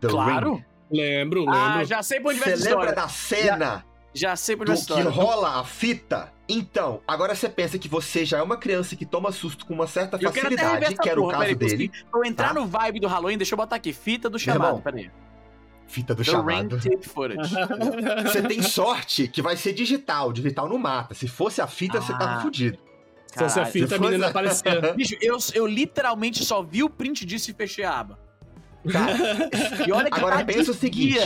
The Claro. Ring? Lembro, lembro. Ah, já sei pra onde vai Você lembra história. da cena Já sei pra onde vai que rola a fita? Então, agora você pensa que você já é uma criança que toma susto com uma certa Eu facilidade, que era o porra, caso peraí, dele. consegui- Pra eu entrar tá? no vibe do Halloween, deixa eu botar aqui. Fita do chamado, peraí. Fita do The chamado. Rain Tape Footage. Você tem sorte que vai ser digital, digital não mata. Se fosse a fita, você tava Ah. fudido. Se fosse a Caralho. fita, a menina aparecia. Bicho, eu, eu literalmente só vi o print disso e fechei a aba. Cara, E olha que Agora tá pensa o seguinte.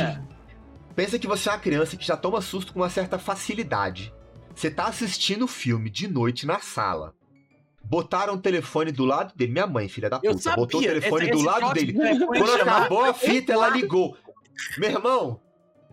pensa que você é uma criança que já toma susto com uma certa facilidade. Você tá assistindo o filme de noite na sala. Botaram o telefone do lado dele. Minha mãe, filha da Eu puta, sabia. botou o telefone esse, do esse lado dele. Quando acabou a fita, ela ligou. Meu irmão,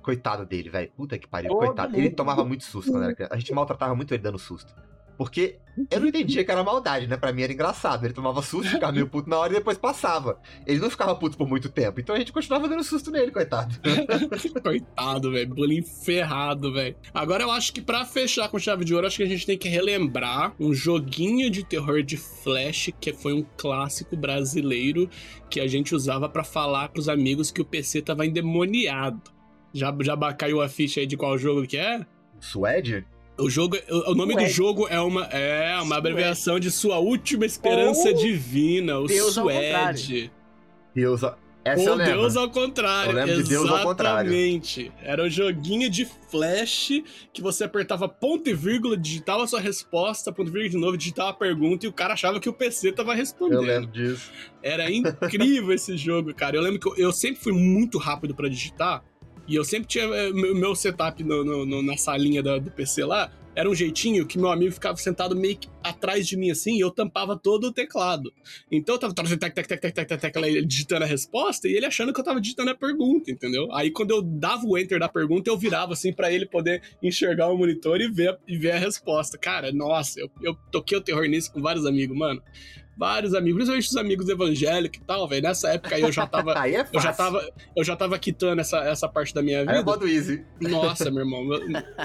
coitado dele, velho. Puta que pariu, Todo coitado. Ele mundo. tomava muito susto quando era criança. A gente maltratava muito ele dando susto. Porque eu não entendia que era maldade, né? Pra mim era engraçado. Ele tomava susto, ficava meio puto na hora e depois passava. Ele não ficava puto por muito tempo. Então a gente continuava dando susto nele, coitado. Coitado, velho. Bullying ferrado, velho. Agora eu acho que pra fechar com chave de ouro, acho que a gente tem que relembrar um joguinho de terror de flash que foi um clássico brasileiro que a gente usava pra falar pros amigos que o PC tava endemoniado. Já, já caiu a ficha aí de qual jogo que é? Suede? O jogo, o o nome do jogo é uma, é uma abreviação de sua última esperança Ou divina, o Deus ao Suede. Deus. Essa eu Ou. Deus ao contrário. Eu lembro de Deus ao contrário. Exatamente. Era um joguinho de flash que você apertava ponto e vírgula, digitava a sua resposta, ponto e vírgula de novo, digitava a pergunta e o cara achava que o PC tava Eu respondendo. lembro disso. Era incrível esse jogo, cara. Eu lembro que eu, eu sempre fui muito rápido pra digitar. E eu sempre tinha eh, meu meu setup no- no- no- na salinha da- do PC lá. Era um jeitinho que meu amigo ficava sentado meio que atrás de mim assim e eu tampava todo o teclado. Então eu tava tec, tec, tec, tec, tec, tec, ele digitando a resposta e ele achando que eu tava digitando a pergunta, entendeu? Aí quando eu dava o enter da pergunta, eu virava assim pra ele poder enxergar o monitor e ver, e ver a resposta. Cara, nossa, eu, eu toquei o terror nisso com vários amigos, mano. Vários amigos, principalmente os amigos evangélicos e tal, velho. Nessa época aí eu já tava. Aí é fácil. Eu já tava, eu já tava quitando essa, essa parte da minha Aí é vida. modo easy. Nossa, meu irmão. meu-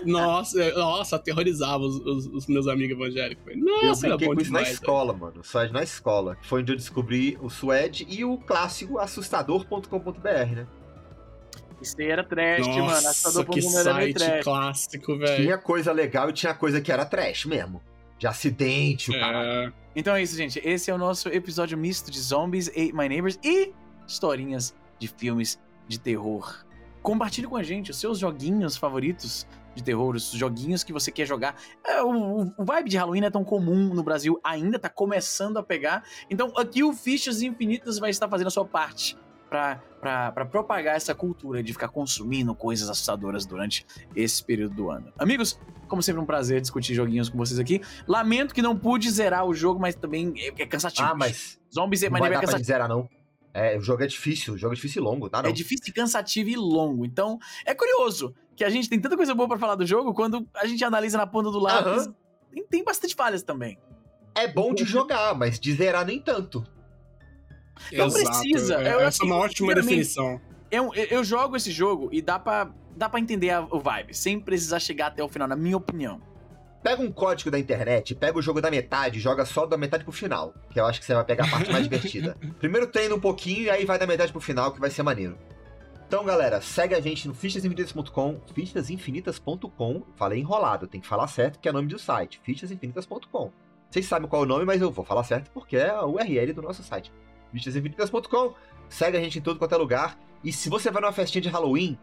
Nossa, eu- nossa, aterrorizava os, os- os meus amigos evangélicos. velho. Eu Nossa, era brinquei bom com isso na demais. velho. escola, mano. Suede na escola. Foi onde eu descobri o Suede e o clássico assustador.com.br, né? Isso aí era trash, mano. Nossa, Assustador que era site trash. clássico, velho. Tinha coisa legal e tinha coisa que era trash mesmo. De acidente, o caralho. É, Então é isso, gente. Esse é o nosso episódio misto de Zombies, Ate My Neighbors e historinhas de filmes de terror. Compartilhe com a gente os seus joguinhos favoritos de terror, os joguinhos que você quer jogar. É, o, o- o vibe de Halloween é tão comum no Brasil, ainda tá começando a pegar. Então aqui o Fichas Infinitas vai estar fazendo a sua parte pra propagar essa cultura de ficar consumindo coisas assustadoras durante esse período do ano. Amigos, como sempre, um prazer discutir joguinhos com vocês aqui. Lamento que não pude zerar o jogo, mas também é, é cansativo. Ah, mas Zombies e não vai é dar pra cansativo. zerar, não. É, o jogo é difícil, o jogo é difícil e longo, tá? Não. É difícil, cansativo e longo. Então, é curioso que a gente tem tanta coisa boa pra falar do jogo quando a gente analisa na ponta do lápis. Aham. Tem, tem bastante falhas também. É bom de jogar, mas de zerar nem tanto. Não exato. precisa. É, Eu essa é uma ótima definição. Eu, eu, eu jogo esse jogo e dá pra, dá pra entender a- o vibe, sem precisar chegar até o final, na minha opinião. pega um código da internet, pega o jogo da metade, joga só da metade pro final, que eu acho que você vai pegar a parte mais divertida. Primeiro treina um pouquinho e aí vai da metade pro final, que vai ser maneiro. Então, galera, segue a gente no fichasinfinitas.com, fichasinfinitas.com. Falei enrolado, tem que falar certo, que é o nome do site, fichasinfinitas.com. Vocês sabem qual é o nome, mas eu vou falar certo porque é a URL do nosso site. fichasinfinitas.com. Segue a gente em todo quanto é lugar. E se você vai numa festinha de Halloween,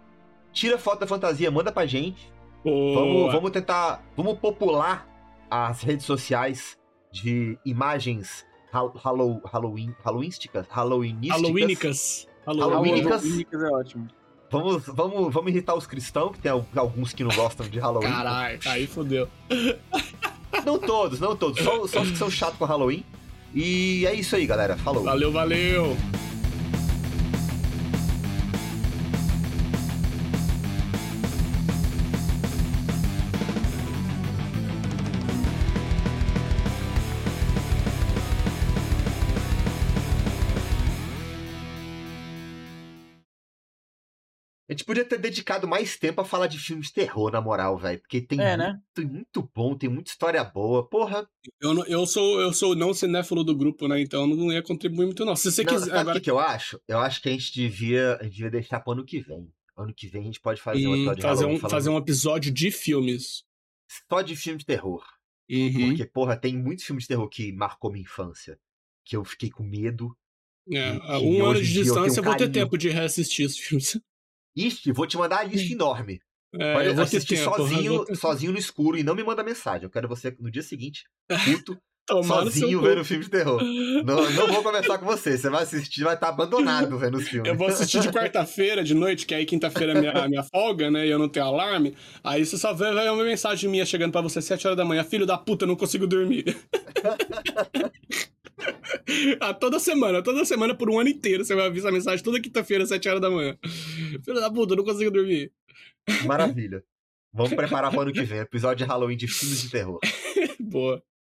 tira foto da fantasia, manda pra gente. Vamos, vamos tentar. Vamos popular as redes sociais de imagens Halloween, Halloween, Halloweenísticas? Halloweenísticas. Halloweenicas. Halloweenicas. Halloweenicas é ótimo. Vamos, vamos, vamos irritar os cristãos, que tem alguns que não gostam de Halloween. Caralho, aí fodeu. Não todos, não todos. Só, só os que são chatos com Halloween. E é isso aí, galera. Falou. Valeu, valeu. Gente podia ter dedicado mais tempo a falar de filmes de terror, na moral, velho. Porque tem É, muito, né? muito bom, tem muita história boa. Porra, Eu, não- eu sou eu sou não cinéfilo do grupo, né? Então eu não ia contribuir muito, não. Se você não, quiser. sabe o Agora, que, que eu acho? Eu acho que a gente devia, a gente devia deixar pro ano que vem. Ano que vem a gente pode fazer um hum, episódio de fazer, um, fazer um episódio de filmes. só de filme de terror. Uhum. Porque, porra, tem muitos filmes de terror que marcou minha infância. Que eu fiquei com medo. É, E- a um ano de dia eu distância eu vou ter tempo de reassistir os filmes. Ixi, vou te mandar a lista enorme. É, Pode eu vou assistir tempo. sozinho, sozinho no escuro e não me manda mensagem. Eu quero você no dia seguinte, puto, sozinho cu. vendo filme de terror. Não, não vou conversar com você. Você vai assistir, vai estar abandonado vendo os filmes. Eu vou assistir de quarta-feira de noite, que aí quinta-feira é minha, minha folga, né? E eu não tenho alarme. Aí você só vê vai uma mensagem minha chegando pra você às 7 horas da manhã. Filho da puta, eu não consigo dormir. ah, toda semana, toda semana por um ano inteiro você vai ouvir essa mensagem toda quinta-feira às 7 horas da manhã. Filho da puta, eu não consigo dormir. Maravilha. Vamos preparar para o ano que vem. Episódio de Halloween de filmes de terror. Boa.